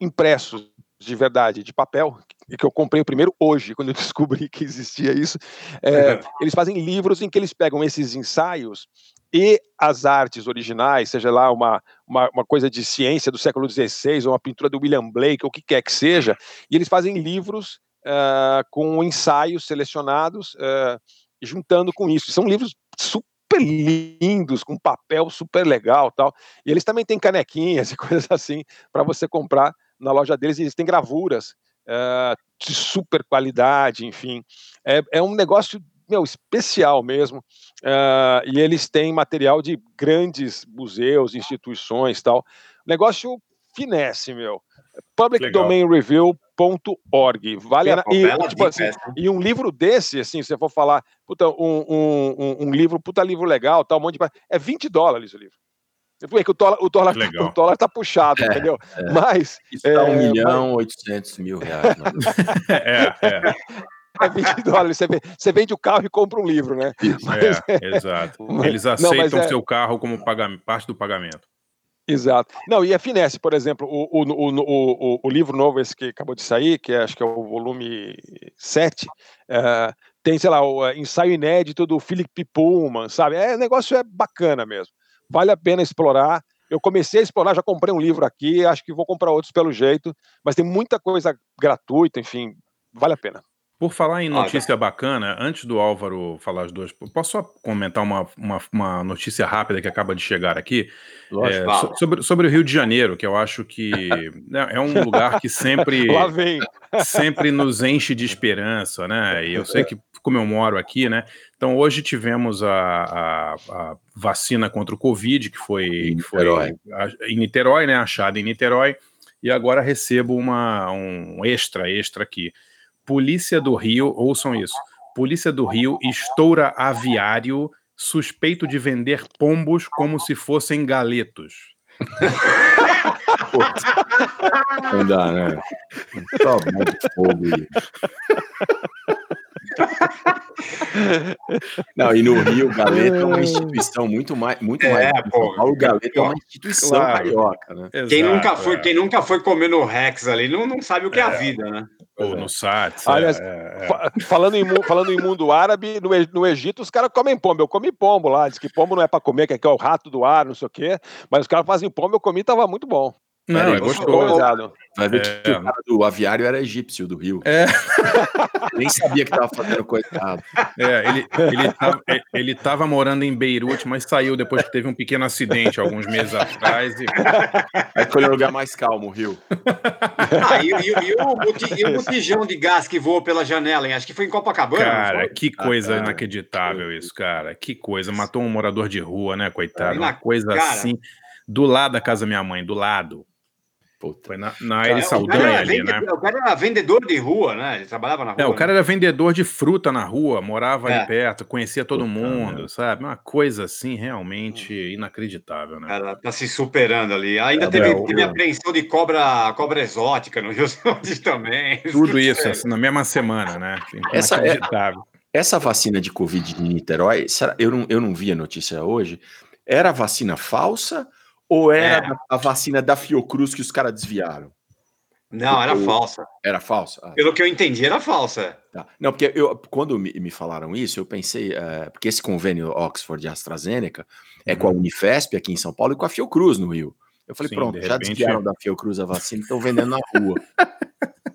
impressos de verdade, de papel, que eu comprei o primeiro hoje, quando eu descobri que existia isso. É, eles fazem livros em que eles pegam esses ensaios e as artes originais, seja lá uma, uma, uma, coisa de ciência do século XVI, ou uma pintura do William Blake, ou o que quer que seja, e eles fazem livros uh, com ensaios selecionados, uh, juntando com isso. São livros super lindos, com papel super legal tal. E eles também têm canequinhas e coisas assim para você comprar na loja deles, e eles têm gravuras uh, de super qualidade, enfim. É, é um negócio meu, especial mesmo. Uh, e eles têm material de grandes museus, instituições tal. Negócio finesse, meu. publicdomainreview.org. Vale a e, tipo assim, e um livro desse, assim, se você for falar, puta, um, um, um, livro, puta livro legal, tal, um monte de. É 20 dólares o livro. É que o dólar, o dólar, o dólar tá puxado, é, entendeu? É. Mas. Isso é, 1 milhão e 800 mil reais. é, é é 20 dólares. Você, você vende o carro e compra um livro, né? Mas, é, exato. Eles aceitam não, é... seu carro como pagamento, parte do pagamento. Exato. Não, e a finesse, por exemplo, o, o, o, o, o livro novo, esse que acabou de sair, que é, acho que é o volume 7, é, tem, sei lá, o ensaio inédito do Philip Pullman, sabe? É, o negócio é bacana mesmo. Vale a pena explorar. Eu comecei a explorar, já comprei um livro aqui, acho que vou comprar outros pelo jeito, mas tem muita coisa gratuita, enfim, vale a pena. Por falar em notícia bacana, antes do Álvaro falar as duas, posso só comentar uma, uma, uma notícia rápida que acaba de chegar aqui? Lógico, é, sobre, sobre o Rio de Janeiro, que eu acho que né, é um lugar que sempre, sempre nos enche de esperança, né? E eu sei que, como eu moro aqui, né? Então, hoje tivemos a, a, a vacina contra o Covid, que foi, em que foi Niterói. em Niterói, né? Achada em Niterói, e agora recebo uma, um extra, extra aqui. Polícia do Rio, ouçam isso. Polícia do Rio estoura aviário suspeito de vender pombos como se fossem galetos. Não dá, né? Fogo aí. Não, e no Rio, o Galeto é uma instituição muito mais. Muito é, mais pô, o Galeto é uma instituição claro. carioca, né? Quem, Exato, nunca foi, é. quem nunca foi comer no Rex ali não, não sabe o que é, a é. vida, né? Ou no SATS. Aliás, é, é. falando, em, falando em mundo árabe, no, no Egito os caras comem pombo. Eu comi pombo lá, diz que pombo não é para comer, que é o rato do ar, não sei o quê. Mas os caras fazem pombo, eu comi, tava muito bom. Não, é, é gostoso. Vai ver é. que o cara do aviário era egípcio do Rio. É. Nem sabia que tava fazendo coisa errada. É, ele, ele, tava, ele tava morando em Beirute, mas saiu depois que teve um pequeno acidente alguns meses atrás. E... Aí foi um lugar mais calmo, o Rio. Ah, e, e, e, o, e o botijão de gás que voou pela janela, hein? Acho que foi em Copacabana. Cara, que coisa ah, inacreditável isso, cara. Que coisa. Matou um morador de rua, né, coitado? Uma coisa cara, assim. Do lado da casa da minha mãe, do lado. Puta. Foi na, na Aire Saldanha ali, né? O cara era vendedor de rua, né? Ele trabalhava na rua. É, o cara né? era vendedor de fruta na rua, morava é. ali perto, conhecia todo Puta, mundo, sabe? Uma coisa assim realmente inacreditável, né? Cara, tá se superando ali. Ainda é, teve, teve apreensão de cobra, cobra exótica no Rio também. Tudo isso, assim, na mesma semana, né? Essa, é, essa vacina de Covid de Niterói, eu não, eu não vi a notícia hoje, era vacina falsa ou era é. a vacina da Fiocruz que os caras desviaram? Não, era falsa. Era falsa? Ah, Pelo tá. que eu entendi, era falsa. Tá. Não, porque eu, quando me, me falaram isso, eu pensei, uh, porque esse convênio Oxford e AstraZeneca é uhum. com a uhum. Unifesp aqui em São Paulo e com a Fiocruz no Rio. Eu falei, Sim, pronto, já repente... desviaram da Fiocruz a vacina e estão vendendo na rua.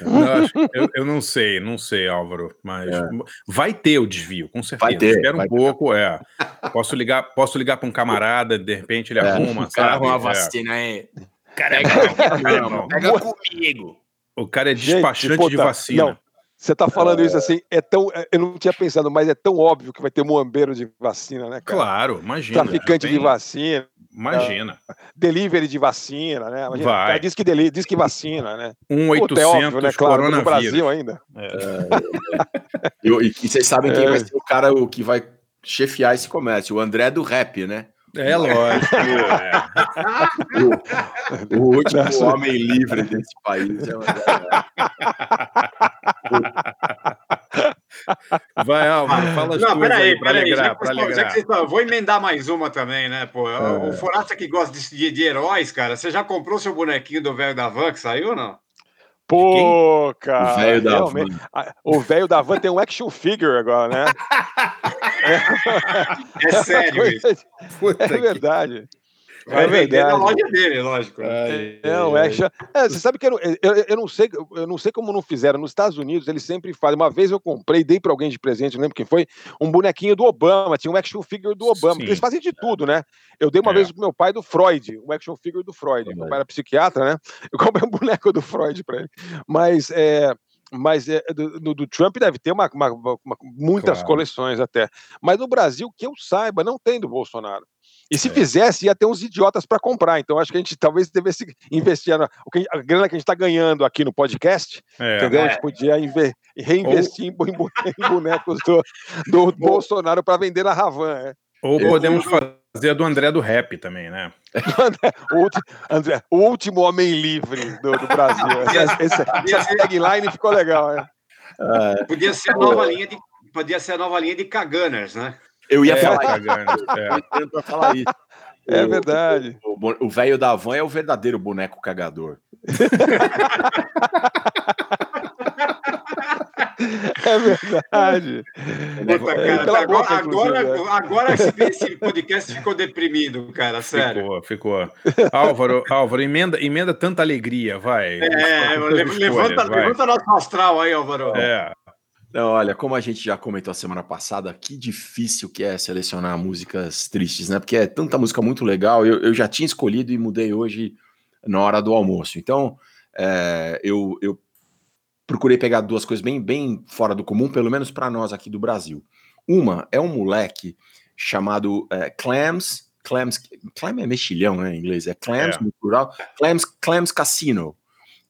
Não, eu, eu, não sei, não sei, Álvaro, mas é. vai ter o desvio, com certeza. Vai ter, Espera um pouco, ter. é. Posso ligar, posso ligar para um camarada, de repente ele é. arruma, sabe? arruma a vacina aí. Cara, pega, pega comigo. O cara é despachante Gente, de vacina. Não. Você tá falando é... isso assim, é tão. É, eu não tinha pensado, mas é tão óbvio que vai ter muambeiro de vacina, né, cara? Claro, imagina. Traficante de vacina. Imagina. Delivery de vacina, né? Imagina, Vai. Diz que, deli, diz que vacina, né? Um 800 é óbvio, né? Claro, no. Brasil ainda. É. Eu- e vocês sabem quem É. vai ser o cara o que vai chefiar esse comércio, o André do rap, né? É lógico. é. O, o último Nossa. homem livre desse país. É. Vai, Álvaro, fala as Não, peraí, peraí. Já, já alegrar. que vocês estão- eu vou emendar mais uma também, né, pô? O Forasta que gosta de, de heróis, cara, você já comprou seu bonequinho do velho da van que saiu ou não? Pô, cara. O velho da van. O velho da van tem um action figure agora, né? É sério É que- verdade. Vai É vender na loja dele, lógico. Ai, É, o action. É, você sabe que eu, não- eu, eu não sei, eu não sei como não fizeram. Nos Estados Unidos, eles sempre fazem. Uma vez eu comprei, dei para alguém de presente, não lembro quem foi, um bonequinho do Obama, tinha um action figure do Obama. Sim. Eles fazem de tudo, né? Eu dei uma É. vez pro meu pai do Freud, um action figure do Freud. Meu pai era psiquiatra, né? Eu comprei um boneco do Freud para ele. Mas é. Mas é, do, do- do Trump deve ter uma, uma- uma- muitas Claro. coleções até. Mas no Brasil, que eu saiba, não tem do Bolsonaro. E É. se fizesse, ia ter uns idiotas para comprar. Então, acho que a gente talvez devesse investir na, o que- a grana que a gente está ganhando aqui no podcast, É, entendeu? A é. gente podia inve- reinvestir em, bo- em bonecos do, do Bolsonaro para vender na Ravan. É. Ou podemos fazer a do André do rap também, né? O, André, o último homem livre do, do Brasil. Essa, essa, essa tagline ficou legal. É. Podia ser a nova linha de. Podia ser a nova linha de Kagunners, né? Eu ia É, falar é. Eu ia tentar falar isso. É O- verdade. O velho da van é o verdadeiro boneco cagador. É verdade. Puta, cara, agora, boca, agora, é. agora esse, podcast ficou deprimido, cara, sério. Ficou, ficou. Álvaro, Álvaro, emenda, emenda tanta alegria, vai. É, Tantas le- escolhas, levanta, vai. levanta nosso astral aí, Álvaro. É, Não, olha, como a gente já comentou a semana passada, que difícil que é selecionar músicas tristes, né? Porque é tanta música muito legal. Eu, eu já tinha escolhido e mudei hoje na hora do almoço. Então, é, eu, eu procurei pegar duas coisas bem, bem fora do comum, pelo menos para nós aqui do Brasil. Uma é um moleque chamado é, Clams. Clams, Clam é mexilhão, né, em inglês. É Clams, É. no plural. Clams, Clams Casino.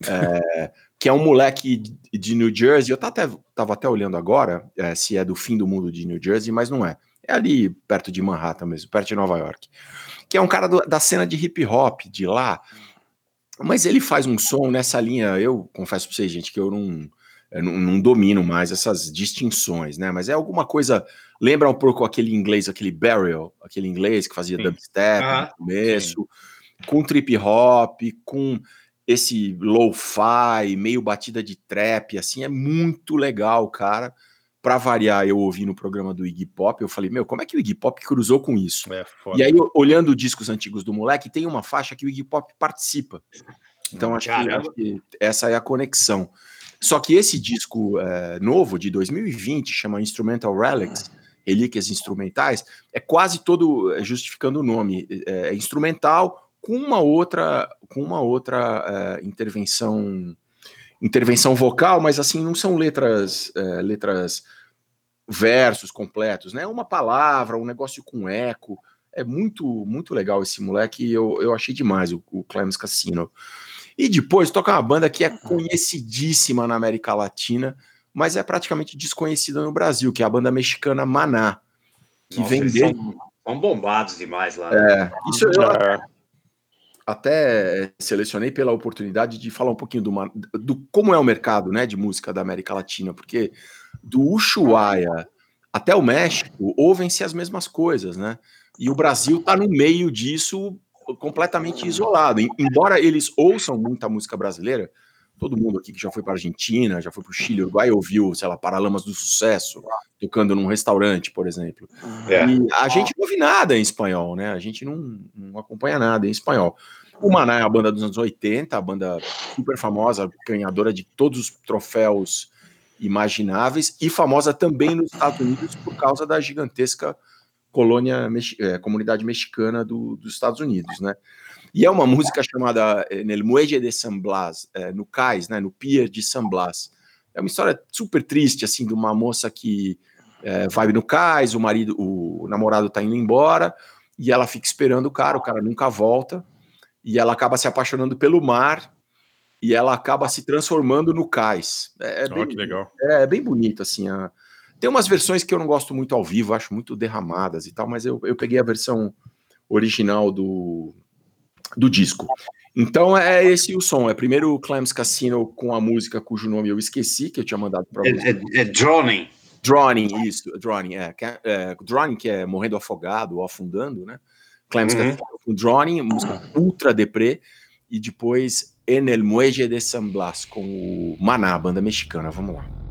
É, que é um moleque de- New Jersey. Eu tava até, tava até olhando agora é, se é do fim do mundo de New Jersey, mas não é. É ali perto de Manhattan mesmo, perto de Nova York. Que é um cara do- da cena de hip hop de lá. Mas ele faz um som nessa linha. Eu confesso pra vocês, gente, que eu não, eu não, não domino mais essas distinções, né? Mas é alguma coisa. Lembra um pouco aquele inglês, aquele Burial, aquele inglês que fazia Sim. dubstep Ah, no começo, com trip hop, com esse lo-fi, meio batida de trap, assim, é muito legal, cara. Pra variar, eu ouvi no programa do Iggy Pop, eu falei, meu, como é que o Iggy Pop cruzou com isso? é. E aí, olhando discos antigos do moleque, tem uma faixa que o Iggy Pop participa. Então, acho que, acho que essa é a conexão. Só que esse disco é, novo, de 2020, chama Instrumental Relics, Relíquias Instrumentais, é quase todo, é, justificando o nome, é, é instrumental com uma outra, com uma outra é, intervenção intervenção vocal, mas assim, não são letras é, letras versos completos, né? Uma palavra, um negócio com eco. É muito, muito legal esse moleque. Eu, eu achei demais o, o Clemens Cassino. E depois toca uma banda que é conhecidíssima na América Latina, mas é praticamente desconhecida no Brasil, que é a banda mexicana Maná, que Nossa, vem eles desde. são, são bombados demais lá. né? É, isso eu É. até selecionei pela oportunidade de falar um pouquinho do, do como é o mercado né, de música da América Latina, porque do Ushuaia até o México ouvem-se as mesmas coisas, né? E o Brasil está no meio disso completamente isolado. Em- Embora eles ouçam muita música brasileira, todo mundo aqui que já foi para Argentina, já foi para o Chile, Uruguai, ouviu, sei lá, Paralamas do Sucesso, tocando num restaurante, por exemplo. É. E a gente não ouve nada em espanhol, né? A gente não, não acompanha nada em espanhol. O Maná é a banda dos anos 80, a banda super famosa, ganhadora de todos os troféus imagináveis e famosa também nos Estados Unidos por causa da gigantesca colônia, eh, comunidade mexicana do- dos Estados Unidos, né? E é uma música chamada eh, Nel Muelle de San Blas, eh, no cais, né, no pier de San Blas. É uma história super triste, assim, de uma moça que eh, vai no cais, o marido, o namorado tá indo embora, e ela fica esperando o cara, o cara nunca volta, e ela acaba se apaixonando pelo mar e ela acaba se transformando no cais. É, é bem, que legal. É, é, bem bonito, assim. A... Tem umas versões que eu não gosto muito ao vivo, acho muito derramadas e tal, mas eu, eu peguei a versão original do, do disco. Então é esse o som. É primeiro o Clams Cassino com a música cujo nome eu esqueci, que eu tinha mandado para você. É, é, é Drowning. Drowning, isso, Drowning, é, é, é, Drowning, que é morrendo afogado ou afundando, né? Clams uhum. Cassino com Drowning, música ultra deprê, e depois En el Muelle de San Blas com o Maná, banda mexicana. Vamos lá.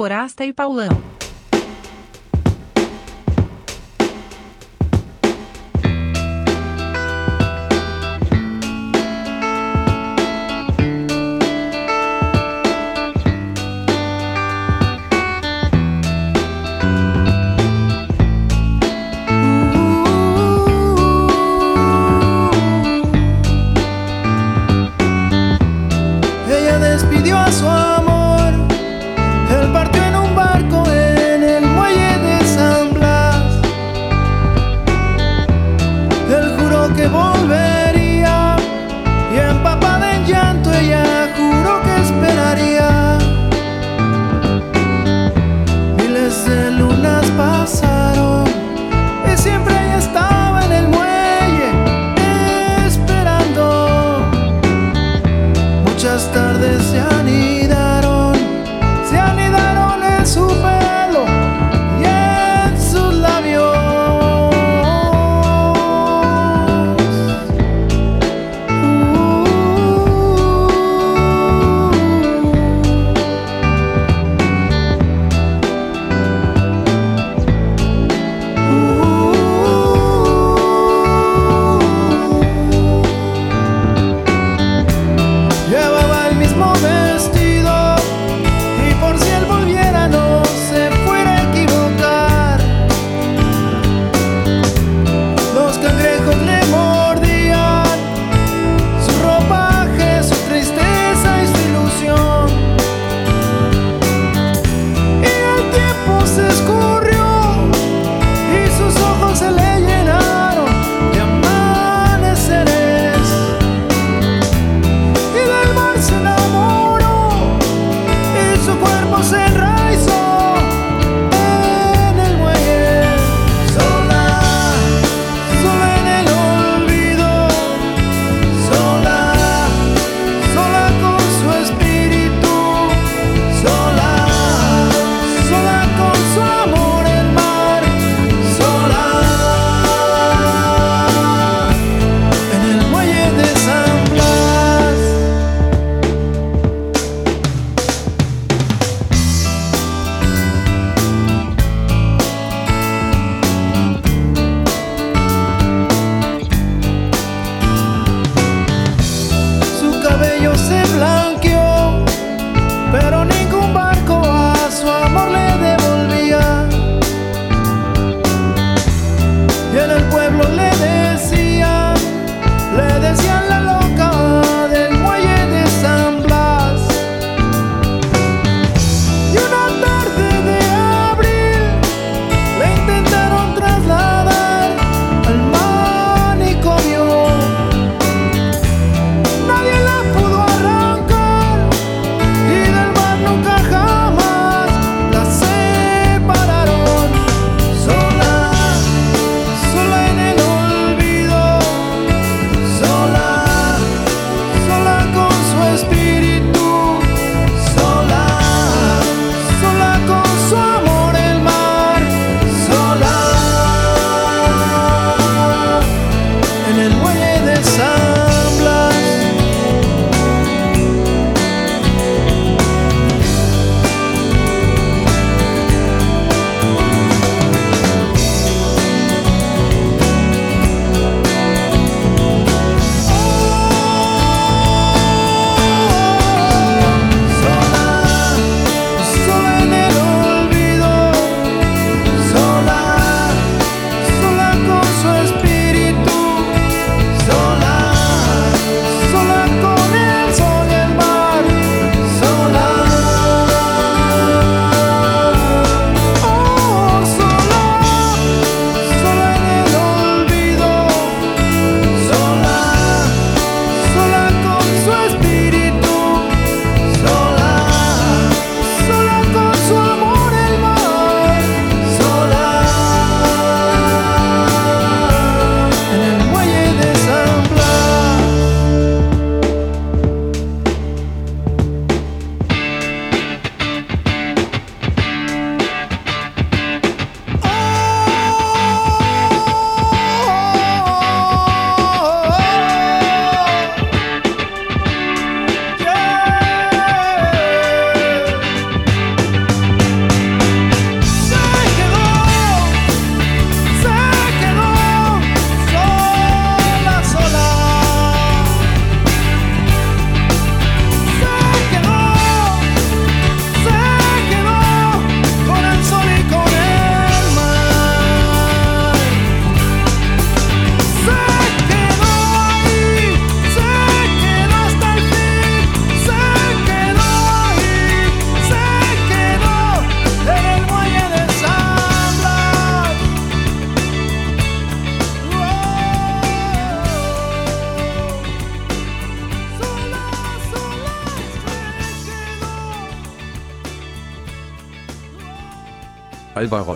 Forasta e Paulão.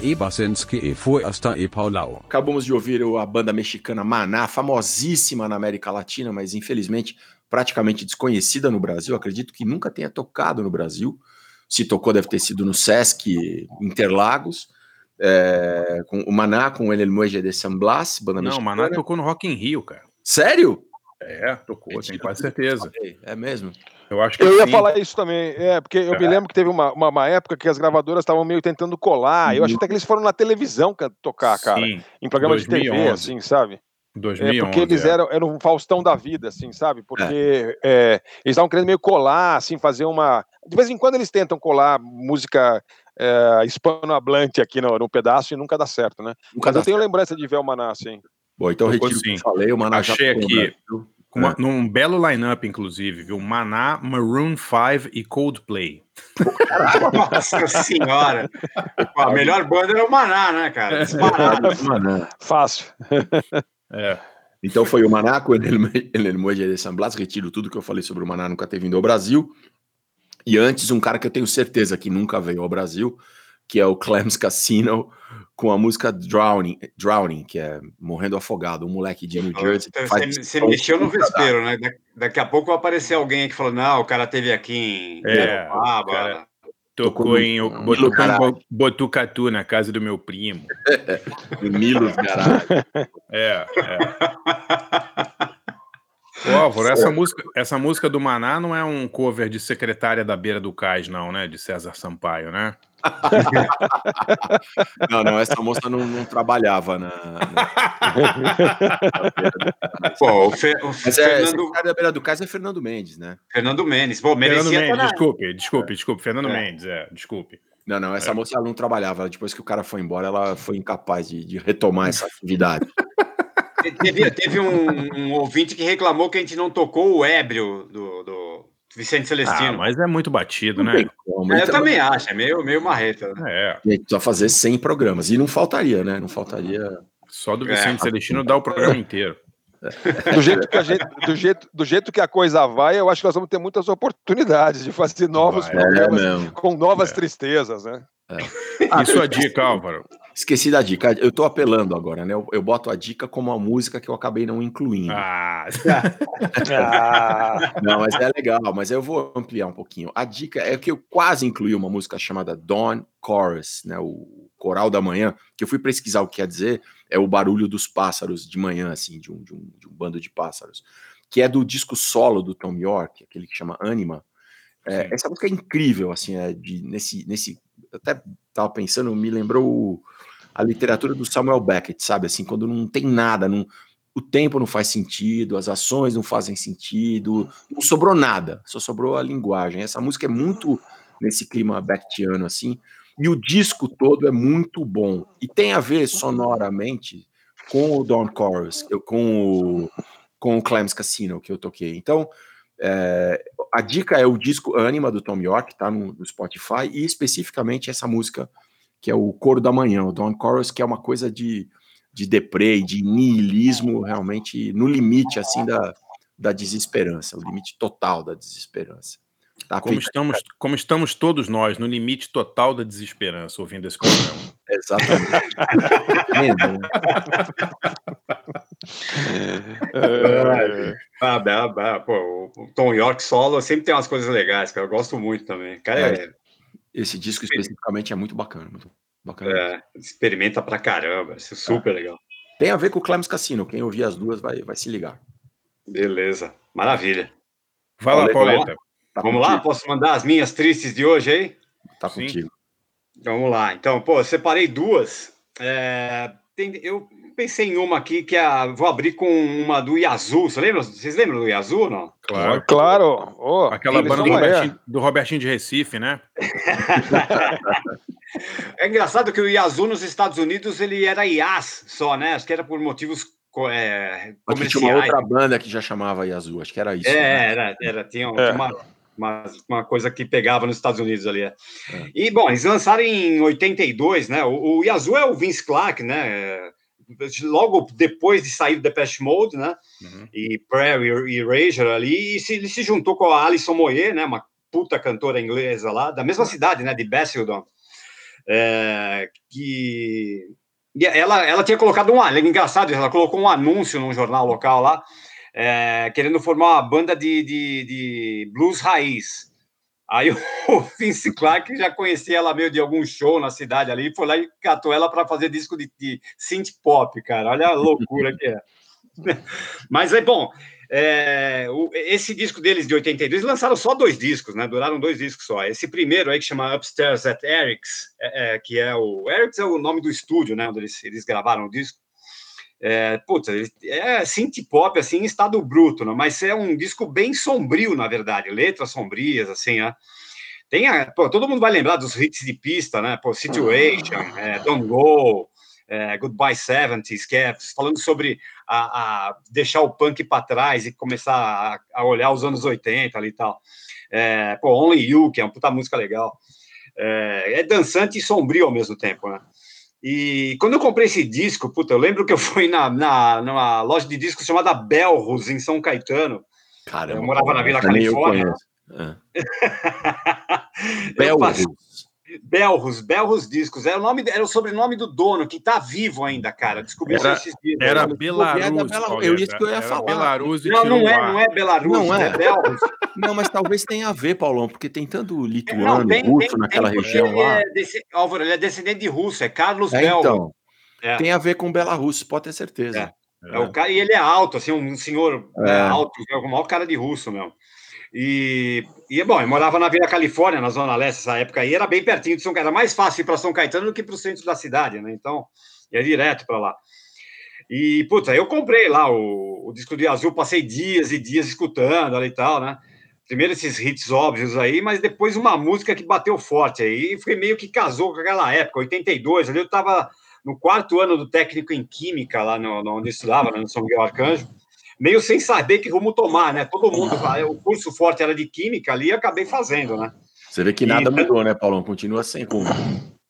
Álvaro Ebersenski e Forasta e Paulau. Acabamos de ouvir a banda mexicana Maná, famosíssima na América Latina, mas infelizmente praticamente desconhecida no Brasil. Acredito que nunca tenha tocado no Brasil. Se tocou, deve ter sido no Sesc Interlagos. É, com o Maná com ele Muelle de San Blas, banda Não, mexicana. o Maná tocou no Rock in Rio, cara. Sério? É, tocou, tenho quase certeza. É mesmo? Eu acho que Eu ia sim. falar isso também, é, porque eu é. me lembro que teve uma, uma, uma época que as gravadoras estavam meio tentando colar. Eu acho até que eles foram na televisão tocar, cara. Sim. Em programas 2011. de TV, assim, sabe? 2011, é, porque eles é. eram, eram um Faustão da vida, assim, sabe? Porque é. É, eles estavam querendo meio colar, assim, fazer uma. De vez em quando eles tentam colar música é, hispanohablante aqui no, no pedaço e nunca dá certo, né? Nunca Mas eu tenho certo. lembrança de ver o Maná, assim. Bom, então eu retiro o que eu falei, o Maná Achei já aqui. Uma, é. Num belo line-up, inclusive, viu? Maná, Maroon 5 e Coldplay. Nossa senhora! Pô, a melhor banda era o Maná, né, cara? Disparado. Maná. Fácil. É. Então foi o Maná com El Muelle de San Blas. Retiro tudo que eu falei sobre o Maná nunca ter vindo ao Brasil. E antes, um cara que eu tenho certeza que nunca veio ao Brasil, que é o Clems Casino com a música Drowning, Drowning, que é Morrendo Afogado, um moleque de New Jersey. Você, você mexeu no vespeiro, né? Daqui a pouco vai aparecer alguém que falou: não, o cara teve aqui em é, cara, Tocou em um, Botucatu, Botucatu, na casa do meu primo. em Milos, caralho. É, é. Ô, Álvaro, essa música, essa música do Maná não é um cover de Secretária da Beira do Cais, não, né? De César Sampaio, né? Não, não, essa moça não, não trabalhava na. na... Pô, o, Fe, o Mas é, Fernando... da beira do caso é Fernando Mendes, né? Fernando Mendes. Pô, Fernando Mendes, desculpe, desculpe, desculpe. Fernando é. Mendes, é, desculpe. Não, não, essa é. moça não trabalhava. Depois que o cara foi embora, ela foi incapaz de, de retomar essa atividade. Teve, teve um, um, ouvinte que reclamou que a gente não tocou o ébrio do, do Vicente Celestino. Ah, mas é muito batido, não né? Como, é, eu então... também acho, é meio, meio marreta. Né? É. E precisa fazer 100 programas. E não faltaria, né? Não faltaria. Só do Vicente é. Celestino dá o programa inteiro. Do jeito, que a gente, do, jeito, do jeito que a coisa vai, eu acho que nós vamos ter muitas oportunidades de fazer novos vai, programas é com novas é. tristezas, né? É. E sua dica, Álvaro? Esqueci da dica. Eu tô apelando agora, né? Eu, eu boto a dica como uma música que eu acabei não incluindo. Ah. não, mas é legal, mas eu vou ampliar um pouquinho. A dica é que eu quase incluí uma música chamada Dawn Chorus, né? O coral da manhã, que eu fui pesquisar o que quer dizer, é o barulho dos pássaros de manhã, assim, de um, de um, de um bando de pássaros. Que é do disco solo do Tom York, aquele que chama Anima. É, essa música é incrível, assim, é de, nesse, nesse. até tava pensando, me lembrou a literatura do Samuel Beckett, sabe? Assim, quando não tem nada, não, o tempo não faz sentido, as ações não fazem sentido, não sobrou nada, só sobrou a linguagem. Essa música é muito nesse clima Beckettiano, assim, e o disco todo é muito bom. E tem a ver sonoramente com o Dawn Chorus, com o, com o Clem's Casino que eu toquei. Então, é, a dica é o disco Anima do Tom York, tá no, no Spotify, e especificamente essa música que é o Coro da Manhã, o Dawn Chorus, que é uma coisa de, de deprê, de niilismo, realmente no limite, assim, da, da desesperança, o limite total da desesperança. Tá como, estamos, como estamos todos nós, no limite total da desesperança, ouvindo esse programa. Exatamente. é, ah, ah, pô, o Tom York solo sempre tem umas coisas legais, cara. Eu gosto muito também. Cara, é, é esse disco especificamente é muito bacana, muito bacana. É, experimenta pra caramba, isso é super é. legal. Tem a ver com o Clemens Cassino, quem ouvir as duas vai, vai se ligar. Beleza, maravilha. Vai lá, Pauleta. Tá Vamos contigo. lá, posso mandar as minhas tristes de hoje aí? Tá Sim. contigo. Vamos lá, então, pô, separei duas. É, tem, eu pensei em uma aqui que é a, vou abrir com uma do Yazoo. Você lembra? Vocês lembram do Yazoo, não? Claro. Claro. Oh, Aquela banda do Robertinho, do Robertinho, de Recife, né? é engraçado que o Yazoo nos Estados Unidos ele era IAS só, né? Acho que era por motivos é, comerciais. Tinha uma outra banda que já chamava Yazoo, acho que era isso. É, né? era, era, tinha, é. uma, uma, uma, coisa que pegava nos Estados Unidos ali. É. é. E, bom, eles lançaram em 82, né? O, o Yazoo é o Vince Clark, né? logo depois de sair do Depeche Mode, né? Uhum. E Prayer e Erasure ali, e se, ele se juntou com a Alison Moyer, né? Uma puta cantora inglesa lá, da mesma cidade, né? De Basildon. é, que ela, ela tinha colocado um, é engraçado, ela colocou um anúncio num jornal local lá, é, querendo formar uma banda de, de, de blues raiz. Aí o Vince Clark já conhecia ela meio de algum show na cidade ali, foi lá e catou ela para fazer disco de, de synth pop, cara. Olha a loucura que é. Mas é bom. É, o, esse disco deles de 82, lançaram só dois discos, né? Duraram dois discos só. Esse primeiro aí que chama Upstairs at Eric's, é, é, que é o Eric's é o nome do estúdio, né? Onde eles, eles gravaram o disco. É, puta, é synth pop assim em estado bruto, né? mas é um disco bem sombrio, na verdade, letras sombrias, assim, né? Tem a, pô, todo mundo vai lembrar dos hits de pista, né? Pô, Situation, é, Don't Go, é, Goodbye 70s, que é falando sobre a, a deixar o punk para trás e começar a, a, olhar os anos 80 ali e tal. É, pô, Only You, que é uma puta música legal. É, é, dançante e sombrio ao mesmo tempo, né? E quando eu comprei esse disco, puta, eu lembro que eu fui na, na numa loja de discos chamada Belros, em São Caetano. Caramba, eu morava na Vila Califórnia. É. Belros. Belros, Belros Discos. Era o, nome, era o sobrenome do dono, que está vivo ainda, cara. Descobri era, esses dias. Era Belarus. Eu disse que eu ia falar. Belarus não, não é, não é Belarus, não é, é Belros. Não, mas talvez tenha a ver, Paulão, porque tem tanto lituano, não, tem, russo tem, naquela tem, região ele lá. É desse, Álvaro, ele é descendente de russo, é Carlos é, Belros. Então, é. tem a ver com Belarus, pode ter certeza. É. o cara, e ele é alto, assim, um senhor né, alto, é o maior cara de russo mesmo. E, e bom, eu morava na Vila Califórnia, na Zona Leste, essa época aí, era bem pertinho de São Caetano. Era mais fácil ir para São Caetano do que para o centro da cidade, né? Então, ia direto para lá. E, puta, eu comprei lá o, o disco de azul, passei dias e dias escutando ali e tal, né? Primeiro esses hits óbvios aí, mas depois uma música que bateu forte aí, e foi meio que casou com aquela época, 82, ali eu estava no quarto ano do técnico em Química, lá no, no onde eu estudava, né, no São Miguel Arcanjo, meio sem saber que rumo tomar, né? Todo mundo, o curso forte era de química ali acabei fazendo, né? Você vê que nada e... mudou, né, Paulão? Continua sem rumo.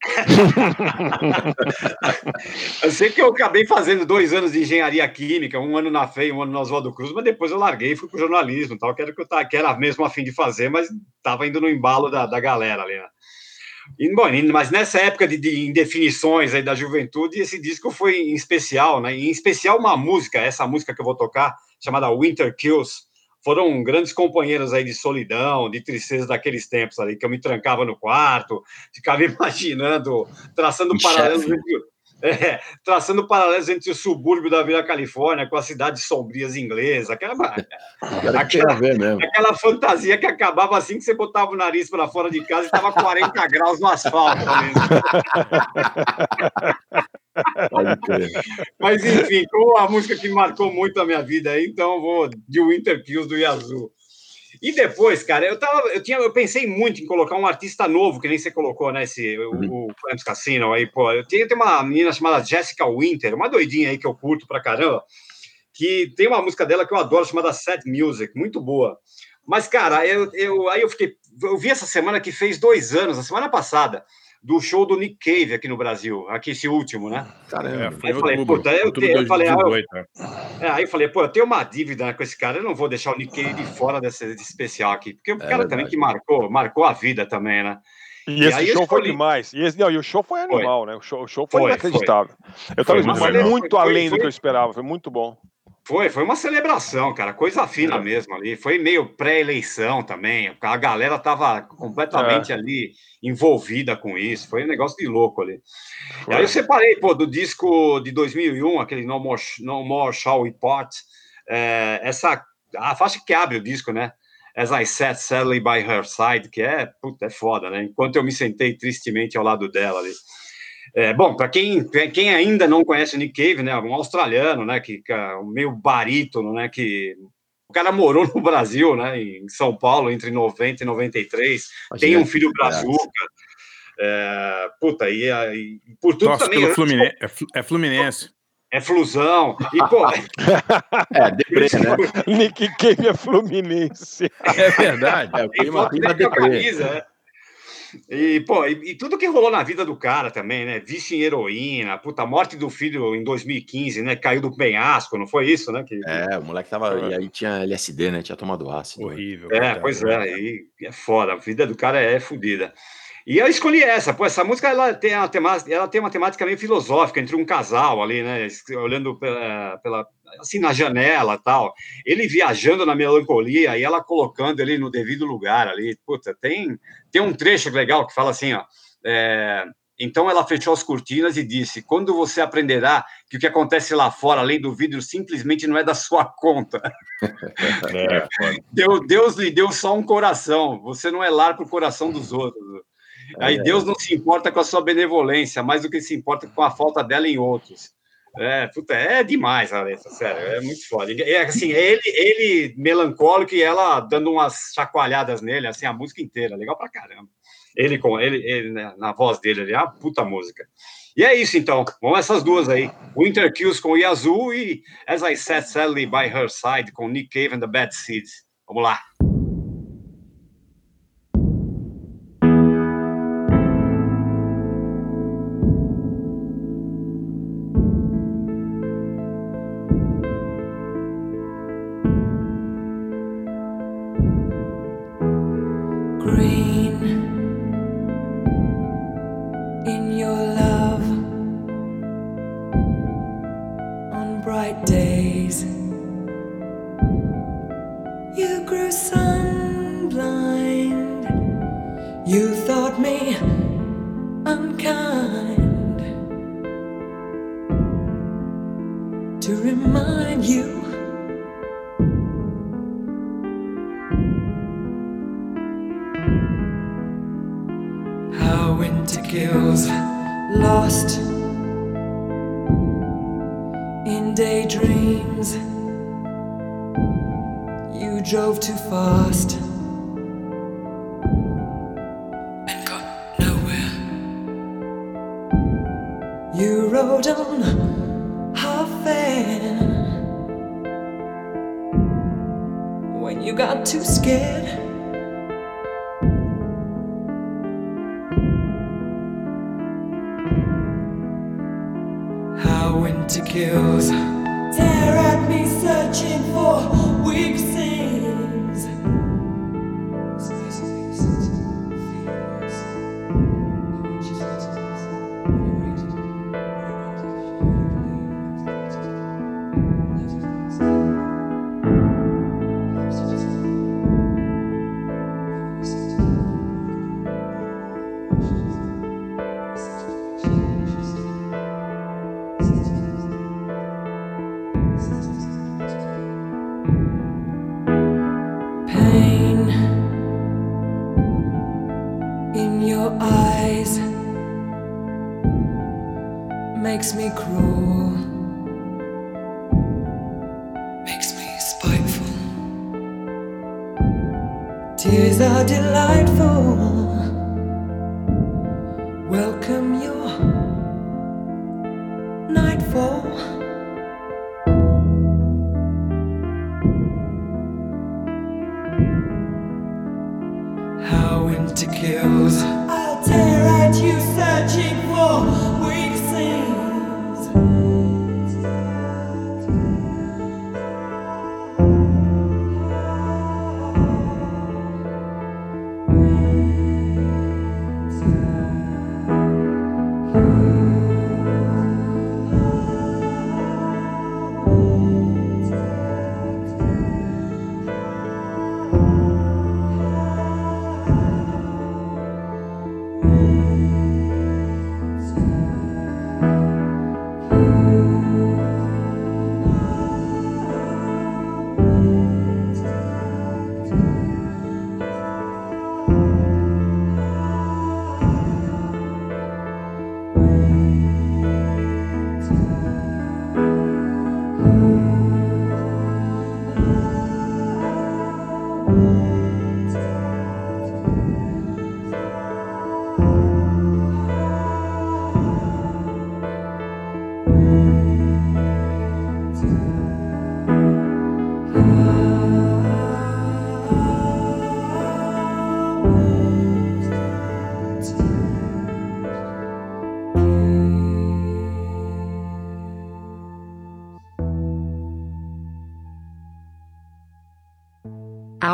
eu sei que eu acabei fazendo dois anos de engenharia química, um ano na FEI, um ano no Oswaldo Cruz, mas depois eu larguei e fui para o jornalismo, tal, que era que eu tava, que era mesmo a fim de fazer, mas estava indo no embalo da, da galera ali, né? E, bom, mas nessa época de, de indefinições aí da juventude, esse disco foi em especial, né? Em especial uma música, essa música que eu vou tocar, chamada Winter Kills, foram grandes companheiros aí de solidão, de tristeza daqueles tempos ali, que eu me trancava no quarto, ficava imaginando, traçando paralelos entre, é, traçando paralelos entre o subúrbio da Vila Califórnia com as cidades sombrias inglesas, aquela, aquela, aquela, fantasia que acabava assim que você botava o nariz para fora de casa e estava 40 graus no asfalto. Mas enfim, com a música que marcou muito a minha vida então vou de Winter Kills do Yazoo. E depois, cara, eu tava, eu tinha, eu pensei muito em colocar um artista novo, que nem você colocou, né? Esse, uhum. o Cassino aí, pô. Eu tinha tem uma menina chamada Jessica Winter, uma doidinha aí que eu curto pra caramba, que tem uma música dela que eu adoro, chamada Sad Music, muito boa. Mas, cara, eu, eu, aí eu fiquei. Eu vi essa semana que fez dois anos, a semana passada do show do Nick Cave aqui no Brasil, aqui esse último, né? Caramba, é, aí eu falei, puta, eu, te, eu falei, ah, eu, é, aí eu falei, pô, eu tenho uma dívida com esse cara, eu não vou deixar o Nick Cave de fora desse, desse especial aqui, porque o é cara verdade. também que marcou, marcou a vida também, né? E, e esse show foi demais. E, esse, não, e o show foi animal, foi. né? O show, o show foi, foi inacreditável. Foi. Eu estava muito, muito além do que eu esperava, foi muito bom. Foi, foi uma celebração, cara, coisa fina é. mesmo ali. Foi meio pré-eleição também. A galera tava completamente é. ali envolvida com isso. Foi um negócio de louco ali. Foi. Aí eu separei, pô, do disco de 2001, aquele No More, no More Shall We Part, é, essa a faixa que abre o disco, né? As I Sat Sadly by Her Side, que é, puta, é foda, né? Enquanto eu me sentei tristemente ao lado dela ali. É, bom, para quem, quem ainda não conhece o Nick Cave, né, um australiano, né, que, é um meio barítono, né, que o cara morou no Brasil, né, em São Paulo entre 90 e 93, tem um filho brazuca. É, puta, e, e por tudo Nossa, também. Fluminense, é, Fluminense. É flusão. E, pô. é, deprê, né? Nick Cave é Fluminense. É verdade. É, o clima, clima camisa, é. E, pô, e, e, tudo que rolou na vida do cara também, né? Vício em heroína, puta, a morte do filho em 2015, né? Caiu do penhasco, não foi isso, né? Que, é, o moleque tava. E aí tinha LSD, né? Tinha tomado ácido. Horrível. É, pois é, e é foda, a vida do cara é fodida. E eu escolhi essa, pô, essa música ela tem, uma temática, ela tem uma temática meio filosófica entre um casal ali, né? Olhando pela, pela assim na janela tal. Ele viajando na melancolia e ela colocando ele no devido lugar ali. Puta, tem, tem um trecho legal que fala assim, ó. É, então ela fechou as cortinas e disse: Quando você aprenderá que o que acontece lá fora, além do vidro, simplesmente não é da sua conta. É, Deus, Deus lhe deu só um coração, você não é lar para o coração dos outros. Aí é. Deus não se importa com a sua benevolência, mais do que se importa com a falta dela em outros. É, puta, é demais a letra, sério, é muito foda. É assim, ele, ele melancólico e ela dando umas chacoalhadas nele, assim, a música inteira, legal pra caramba. Ele com ele, ele né, na voz dele ali, é uma puta música. E é isso então, vamos essas duas aí. Winter Kills com Yazoo e As I Sat Sadly by Her Side com Nick Cave and the Bad Seeds. Vamos lá. to kills.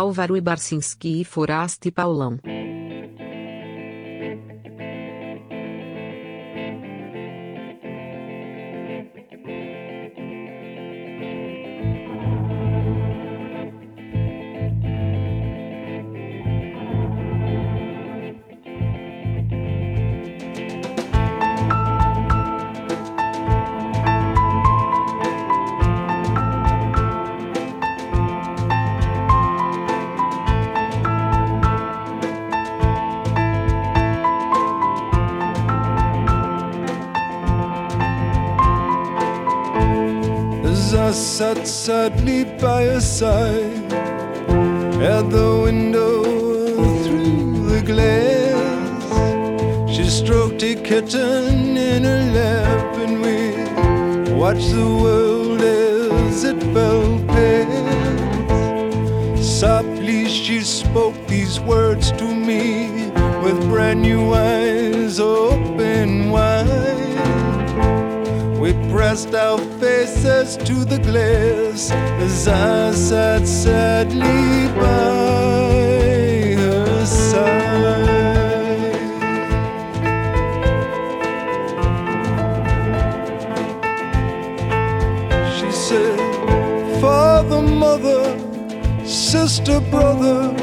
Álvaro Ibarcinski e Foraste Paulão. Sadly by her side at the window through the glass. She stroked a kitten in her lap, and we watched the world as it fell past. Softly she spoke these words to me with brand new eyes open wide. We pressed our faces to the as I sat sadly by her side. She said, Father, mother, sister, brother,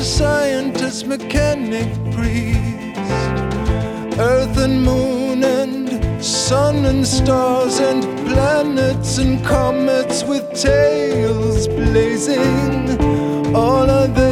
actor, scientist, mechanic, priest, earth and moon and sun and stars and planets and comets with tails blazing, all are there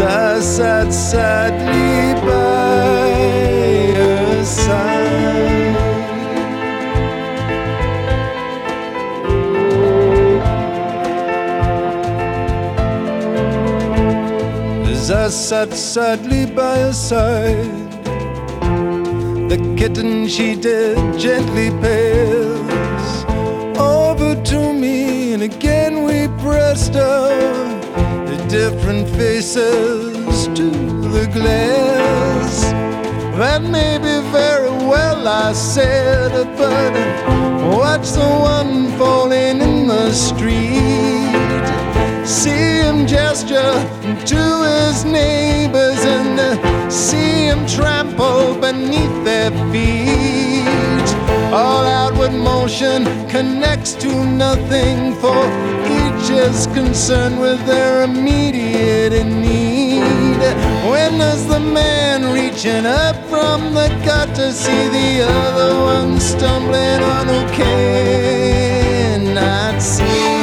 I sat sadly by her side. As I sat sadly by her side, the kitten she did gently pass over to me, and again we pressed our different faces to the glass. That may be very well, I said, but watch the one falling in the street. See him gesture to his neighbors and see him trample beneath their feet. All outward motion connects to nothing, for each is concerned with their immediate need. When does the man reaching up from the gutter see the other one stumbling on who cannot see?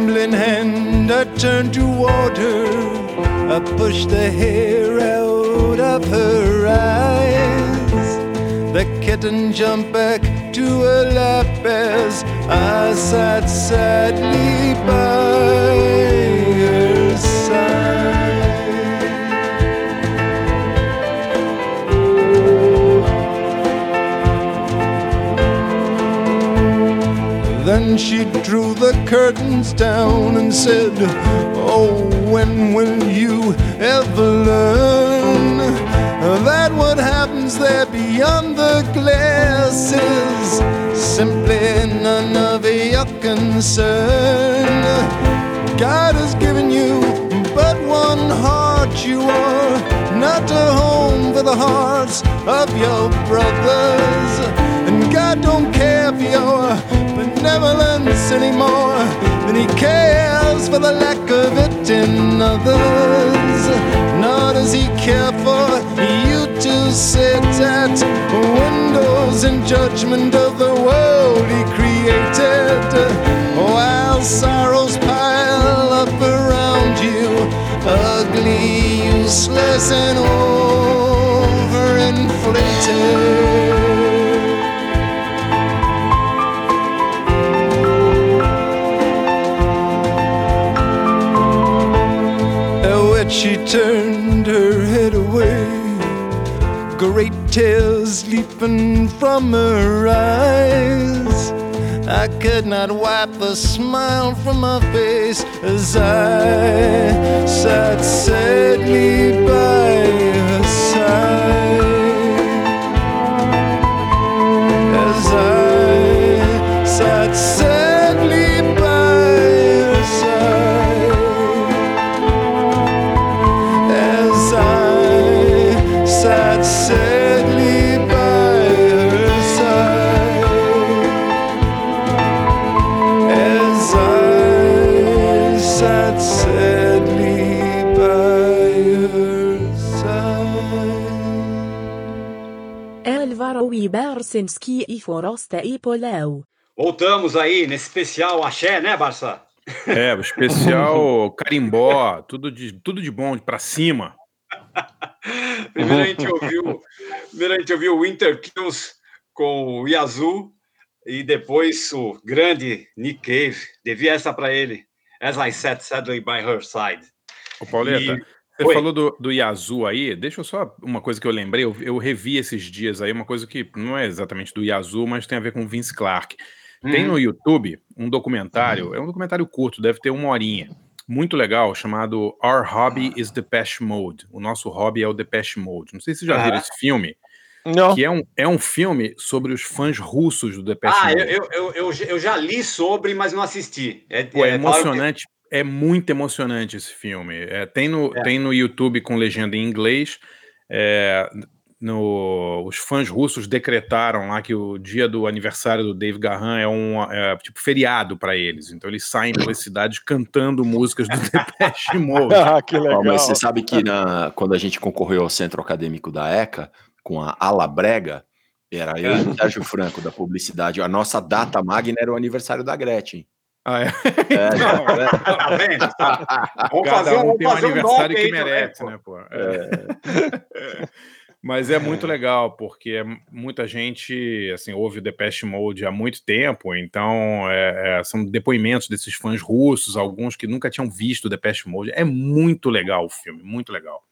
Trembling hand, I turned toward her. I pushed the hair out of her eyes. The kitten jumped back to her lap as I sat sadly by Then she drew the curtains down and said, Oh, when will you ever learn that what happens there beyond the glass is simply none of your concern? God has given you but one heart, you are not a home for the hearts of your brothers. And God don't care for your benevolence anymore than He cares for the lack of it in others. Nor does He care for you to sit at windows in judgment of the world He created, while sorrows pile up around you, ugly, useless, and overinflated. she turned her head away. Great tears leaping from her eyes. I could not wipe the smile from my face as I sat sadly by her side. As I sat Ibersinski e Forasta e Polau. Voltamos aí nesse especial Axé, né, Barça? É, o especial carimbó, tudo de, tudo de bom, para cima. primeiro, a gente ouviu, primeiro a gente ouviu Winter Kills com o Yazoo e depois o grande Nick Cave. Devia essa para ele. As I Sat Sadly by Her Side. O Pauleta, e... você Oi. falou do, do Yazoo aí. Deixa eu só uma coisa que eu lembrei. Eu, eu, revi esses dias aí, uma coisa que não é exatamente do Yazoo, mas tem a ver com Vince Clark. Tem no uhum. YouTube um documentário, uhum. é um documentário curto, deve ter uma horinha. Muito legal, chamado Our Hobby is Depeche Mode. O nosso hobby é o Depeche Mode. Não sei se já viram esse filme. Não. Que é um, é um filme sobre os fãs russos do Depeche ah, Mode. Ah, eu, eu, eu, eu, já li sobre, mas não assisti. É, Pô, é, é emocionante. É muito emocionante esse filme. É, tem, no, é. tem no YouTube com legenda em inglês. É, no, os fãs russos decretaram lá que o dia do aniversário do Dave Gahan é um é, tipo feriado para eles. Então eles saem pelas cidades cantando músicas do Depeche Mode. ah, que legal. mas você sabe que na, quando a gente concorreu ao centro acadêmico da ECA com a Alabrega, era eu e o Sérgio Franco da publicidade. A nossa data magna era o aniversário da Gretchen. Ah, é? é não, é. Tá vendo? Vamos Cada fazer, um tem um aniversário um que merece, né, pô? É. Mas é muito legal, porque muita gente assim, ouve o Depeche Mode há muito tempo, então é, é, são depoimentos desses fãs russos, alguns que nunca tinham visto o Depeche Mode. É muito legal o filme, muito legal.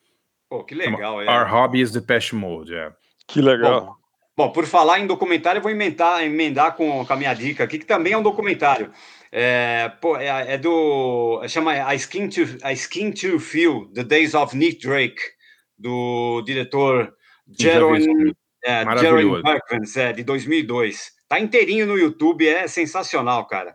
Pô, que legal. É. Our Hobby is Depeche Mode, é. Que legal. Bom, bom, por falar em documentário, eu vou emendar, emendar com, com a minha dica aqui, que também é um documentário. É, pô, é, é do. Chama A Skin, to, A Skin to Feel, The Days of Nick Drake, do diretor Jeroen, é, Perkins, é, de 2002. Tá inteirinho no YouTube, é sensacional, cara.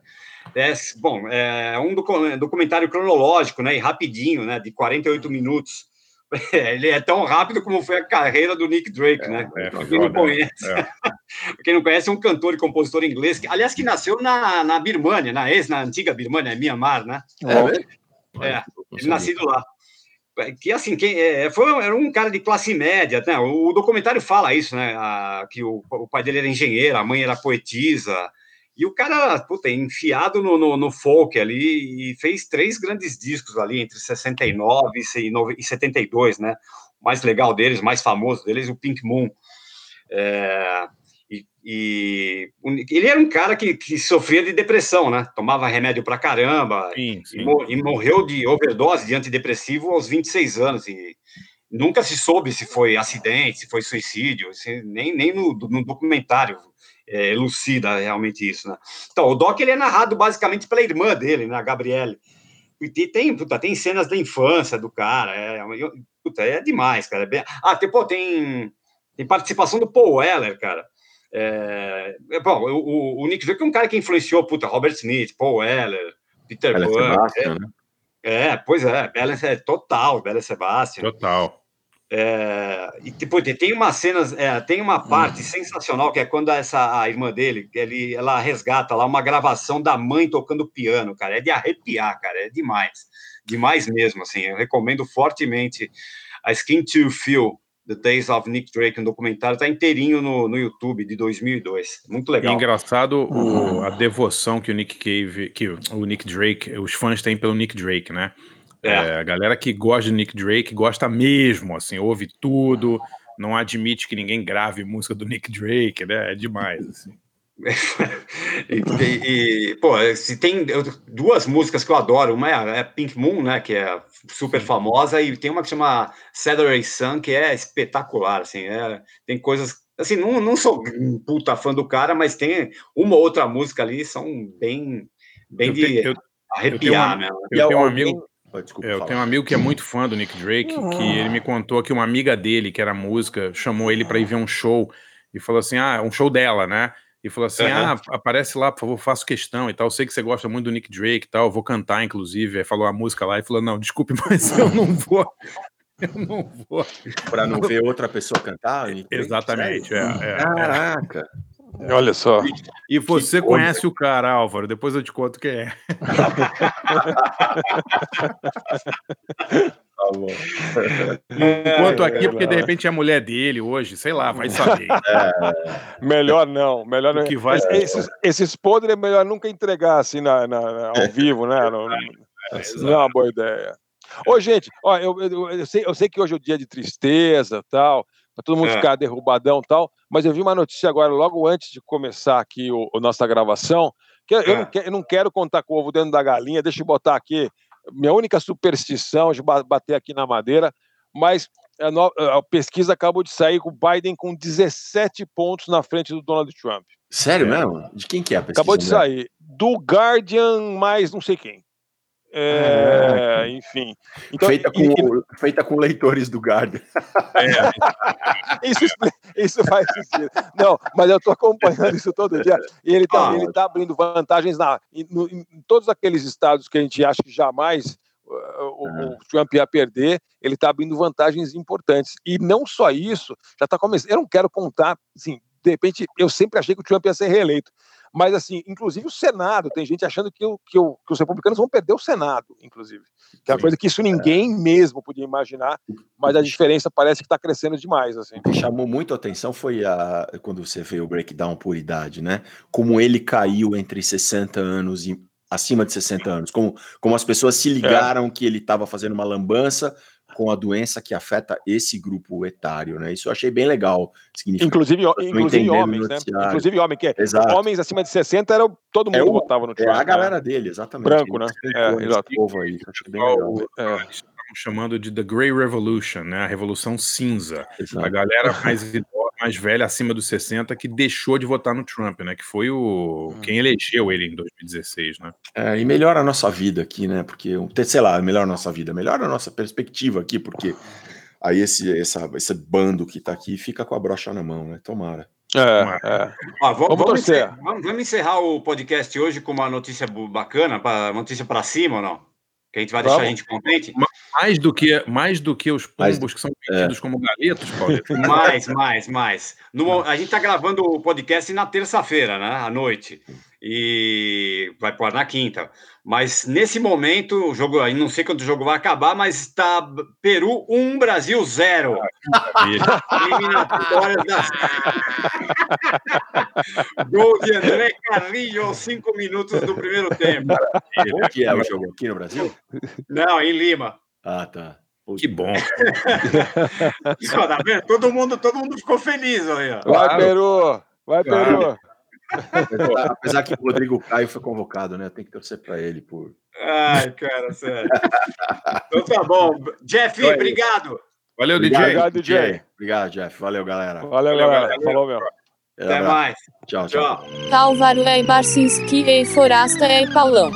É, bom, é um documentário cronológico, né, e rapidinho, né, de 48 minutos. Ele é tão rápido como foi a carreira do Nick Drake, é, né? É, quem não conhece. É. quem não conhece é um cantor e compositor inglês, que, aliás, que nasceu na, na Birmânia, na ex, na antiga Birmânia, Myanmar, né? É, é ele nascido lá que assim quem é, foi era um cara de classe média né? o, o documentário fala isso né a, que o, o, pai dele era engenheiro a mãe era poetisa e o cara puta, enfiado no, no, no, folk ali e fez três grandes discos ali entre 69 e 72 né o mais legal deles mais famoso deles o Pink Moon é, e ele era um cara que, que, sofria de depressão, né? Tomava remédio pra caramba sim, sim. E, e, morreu de overdose de antidepressivo aos 26 anos. E nunca se soube se foi acidente, se foi suicídio, se, nem, nem no, no documentário é, elucida realmente isso, né? Então, o Doc ele é narrado basicamente pela irmã dele, né, a Gabriele. E tem, puta, tem cenas da infância do cara, é, puta, é demais, cara. É bem... Ah, tem, pô, tem, tem participação do Paul Weller, cara. É, é, bom, o, o, Nick Drake é um cara que influenciou, puta, Robert Smith, Paul Weller, Peter Sebastian, é, né? é, pois é, Bela é total, Bela Sebastian. Total. É, e tipo, tem umas cenas, é, tem uma parte hum. sensacional que é quando essa a irmã dele, ele, ela resgata lá uma gravação da mãe tocando piano, cara, é de arrepiar, cara, é demais, demais mesmo, assim, eu recomendo fortemente a Skin to Feel The Days of Nick Drake, um documentário, tá inteirinho no, no YouTube de 2002. Muito legal. E engraçado o, a devoção que o Nick Cave, que o Nick Drake, os fãs têm pelo Nick Drake, né? É. É, a galera que gosta de Nick Drake gosta mesmo, assim, ouve tudo, não admite que ninguém grave música do Nick Drake, né? É demais, assim. e, e, e, pô, se tem duas músicas que eu adoro, uma é, é, Pink Moon, né, que é super famosa, e tem uma que chama Saturday Sun, que é espetacular, assim, é, tem coisas, assim, não, não sou um puta fã do cara, mas tem uma outra música ali, são bem, bem eu de eu, arrepiar, né? Eu tenho um amigo... Desculpa, eu tenho um amigo que é muito fã do Nick Drake, uhum. que ele me contou que uma amiga dele, que era música, chamou ele para ir ver um show e falou assim: ah, um show dela, né? e falou assim: uhum. Ah, aparece lá, por favor, faço questão e tal. Eu sei que você gosta muito do Nick Drake e tal, vou cantar, inclusive. Aí falou a música lá e falou: Não, desculpe, mas eu não vou. Eu não vou. Para não ver outra pessoa cantar? Exatamente. É, é, Caraca. É. Olha só. E você que conhece coisa. o cara, Álvaro, depois eu te conto quem é. bom. Enquanto aqui, porque de repente é a mulher dele hoje, sei lá, vai saber. É, melhor não, melhor não. Que vai esses, esses podres é melhor nunca entregar assim na, na ao vivo, né? Não, não, não é uma boa ideia. Ô, gente, ó, eu, eu, eu, sei, eu sei que hoje é o dia de tristeza tal, para todo mundo é. ficar derrubadão tal, mas eu vi uma notícia agora, logo antes de começar aqui o, a nossa gravação, que é. eu, não quero, eu, não quero, contar com o ovo dentro da galinha, deixa eu botar aqui minha única superstição de bater aqui na madeira, mas a, no, a pesquisa acabou de sair com o Biden com 17 pontos na frente do Donald Trump. Sério é. mesmo? De quem que é a pesquisa? Acabou de sair. Do Guardian, mais não sei quem. É, enfim. Então, feita, com, e, feita com leitores do Guardian. É. isso, isso faz sentido. Não, mas eu estou acompanhando isso todo dia. E ele está ah, tá abrindo vantagens na, em, em, todos aqueles estados que a gente acha que jamais uh, o, o, o Trump ia perder, ele está abrindo vantagens importantes. E não só isso, já está começando. Eu não quero contar, assim, de repente, eu sempre achei que o Trump ia ser reeleito. Mas, assim, inclusive o Senado, tem gente achando que, o, que, que os republicanos vão perder o Senado, inclusive. Que é uma coisa que isso ninguém mesmo podia imaginar, mas a diferença parece que está crescendo demais. Assim. O que chamou muito a atenção foi a, quando você vê o breakdown por idade, né? Como ele caiu entre 60 anos e acima de 60 anos, como, como as pessoas se ligaram é. que ele estava fazendo uma lambança com a doença que afeta esse grupo etário, né? Isso eu achei bem legal. Inclusive, inclusive homens, né? Inclusive homens, que é, homens acima de 60 era todo mundo é o, votava no Trump. É a galera né? dele, exatamente. Branco, né? É, exato. Povo aí, acho que bem legal. É chamando de The Grey Revolution, né? A Revolução Cinza. Exato. A galera mais, mais velha, acima dos 60, que deixou de votar no Trump, né? Que foi o quem elegeu ele em 2016, né? É, e melhora a nossa vida aqui, né? Porque, sei lá, melhora a nossa vida, melhora a nossa perspectiva aqui, porque aí esse, essa, esse bando que tá aqui fica com a brocha na mão, né? Tomara. É, é. Ah, vamos, vamos, encerrar, vamos, vamos, encerrar o podcast hoje com uma notícia bacana, uma notícia para cima ou não? Que a gente vai deixar Vamos. a gente contente. Mais do que, mais do que os pombos que são vendidos é. como galetos, Paulo. mais, mais, mais. No, a gente está gravando o podcast na terça-feira, né, à noite e vai pôr na quinta. Mas nesse momento, o jogo, aí não sei quando o jogo vai acabar, mas está Peru 1, Brasil 0. Eliminatórias das. Gol de André Carrillo aos 5 minutos do primeiro tempo. Onde que é o jogo? Aqui no Brasil? Não, em Lima. Ah, tá. Que bom. tá todo, mundo, todo mundo ficou feliz. Aí, Vai, Peru! Vai, Peru! Apesar que o Rodrigo Caio foi convocado, né? Tem que torcer para ele por. Ai, cara, sério. então tá bom. Jeff, obrigado. Valeu, DJ. Obrigado, DJ. Obrigado, Jeff. Valeu, galera. Valeu, Valeu galera. galera. Falou, meu. Até mais. Tchau, tchau. Calvario é Barcinski e Forasta é Paulão.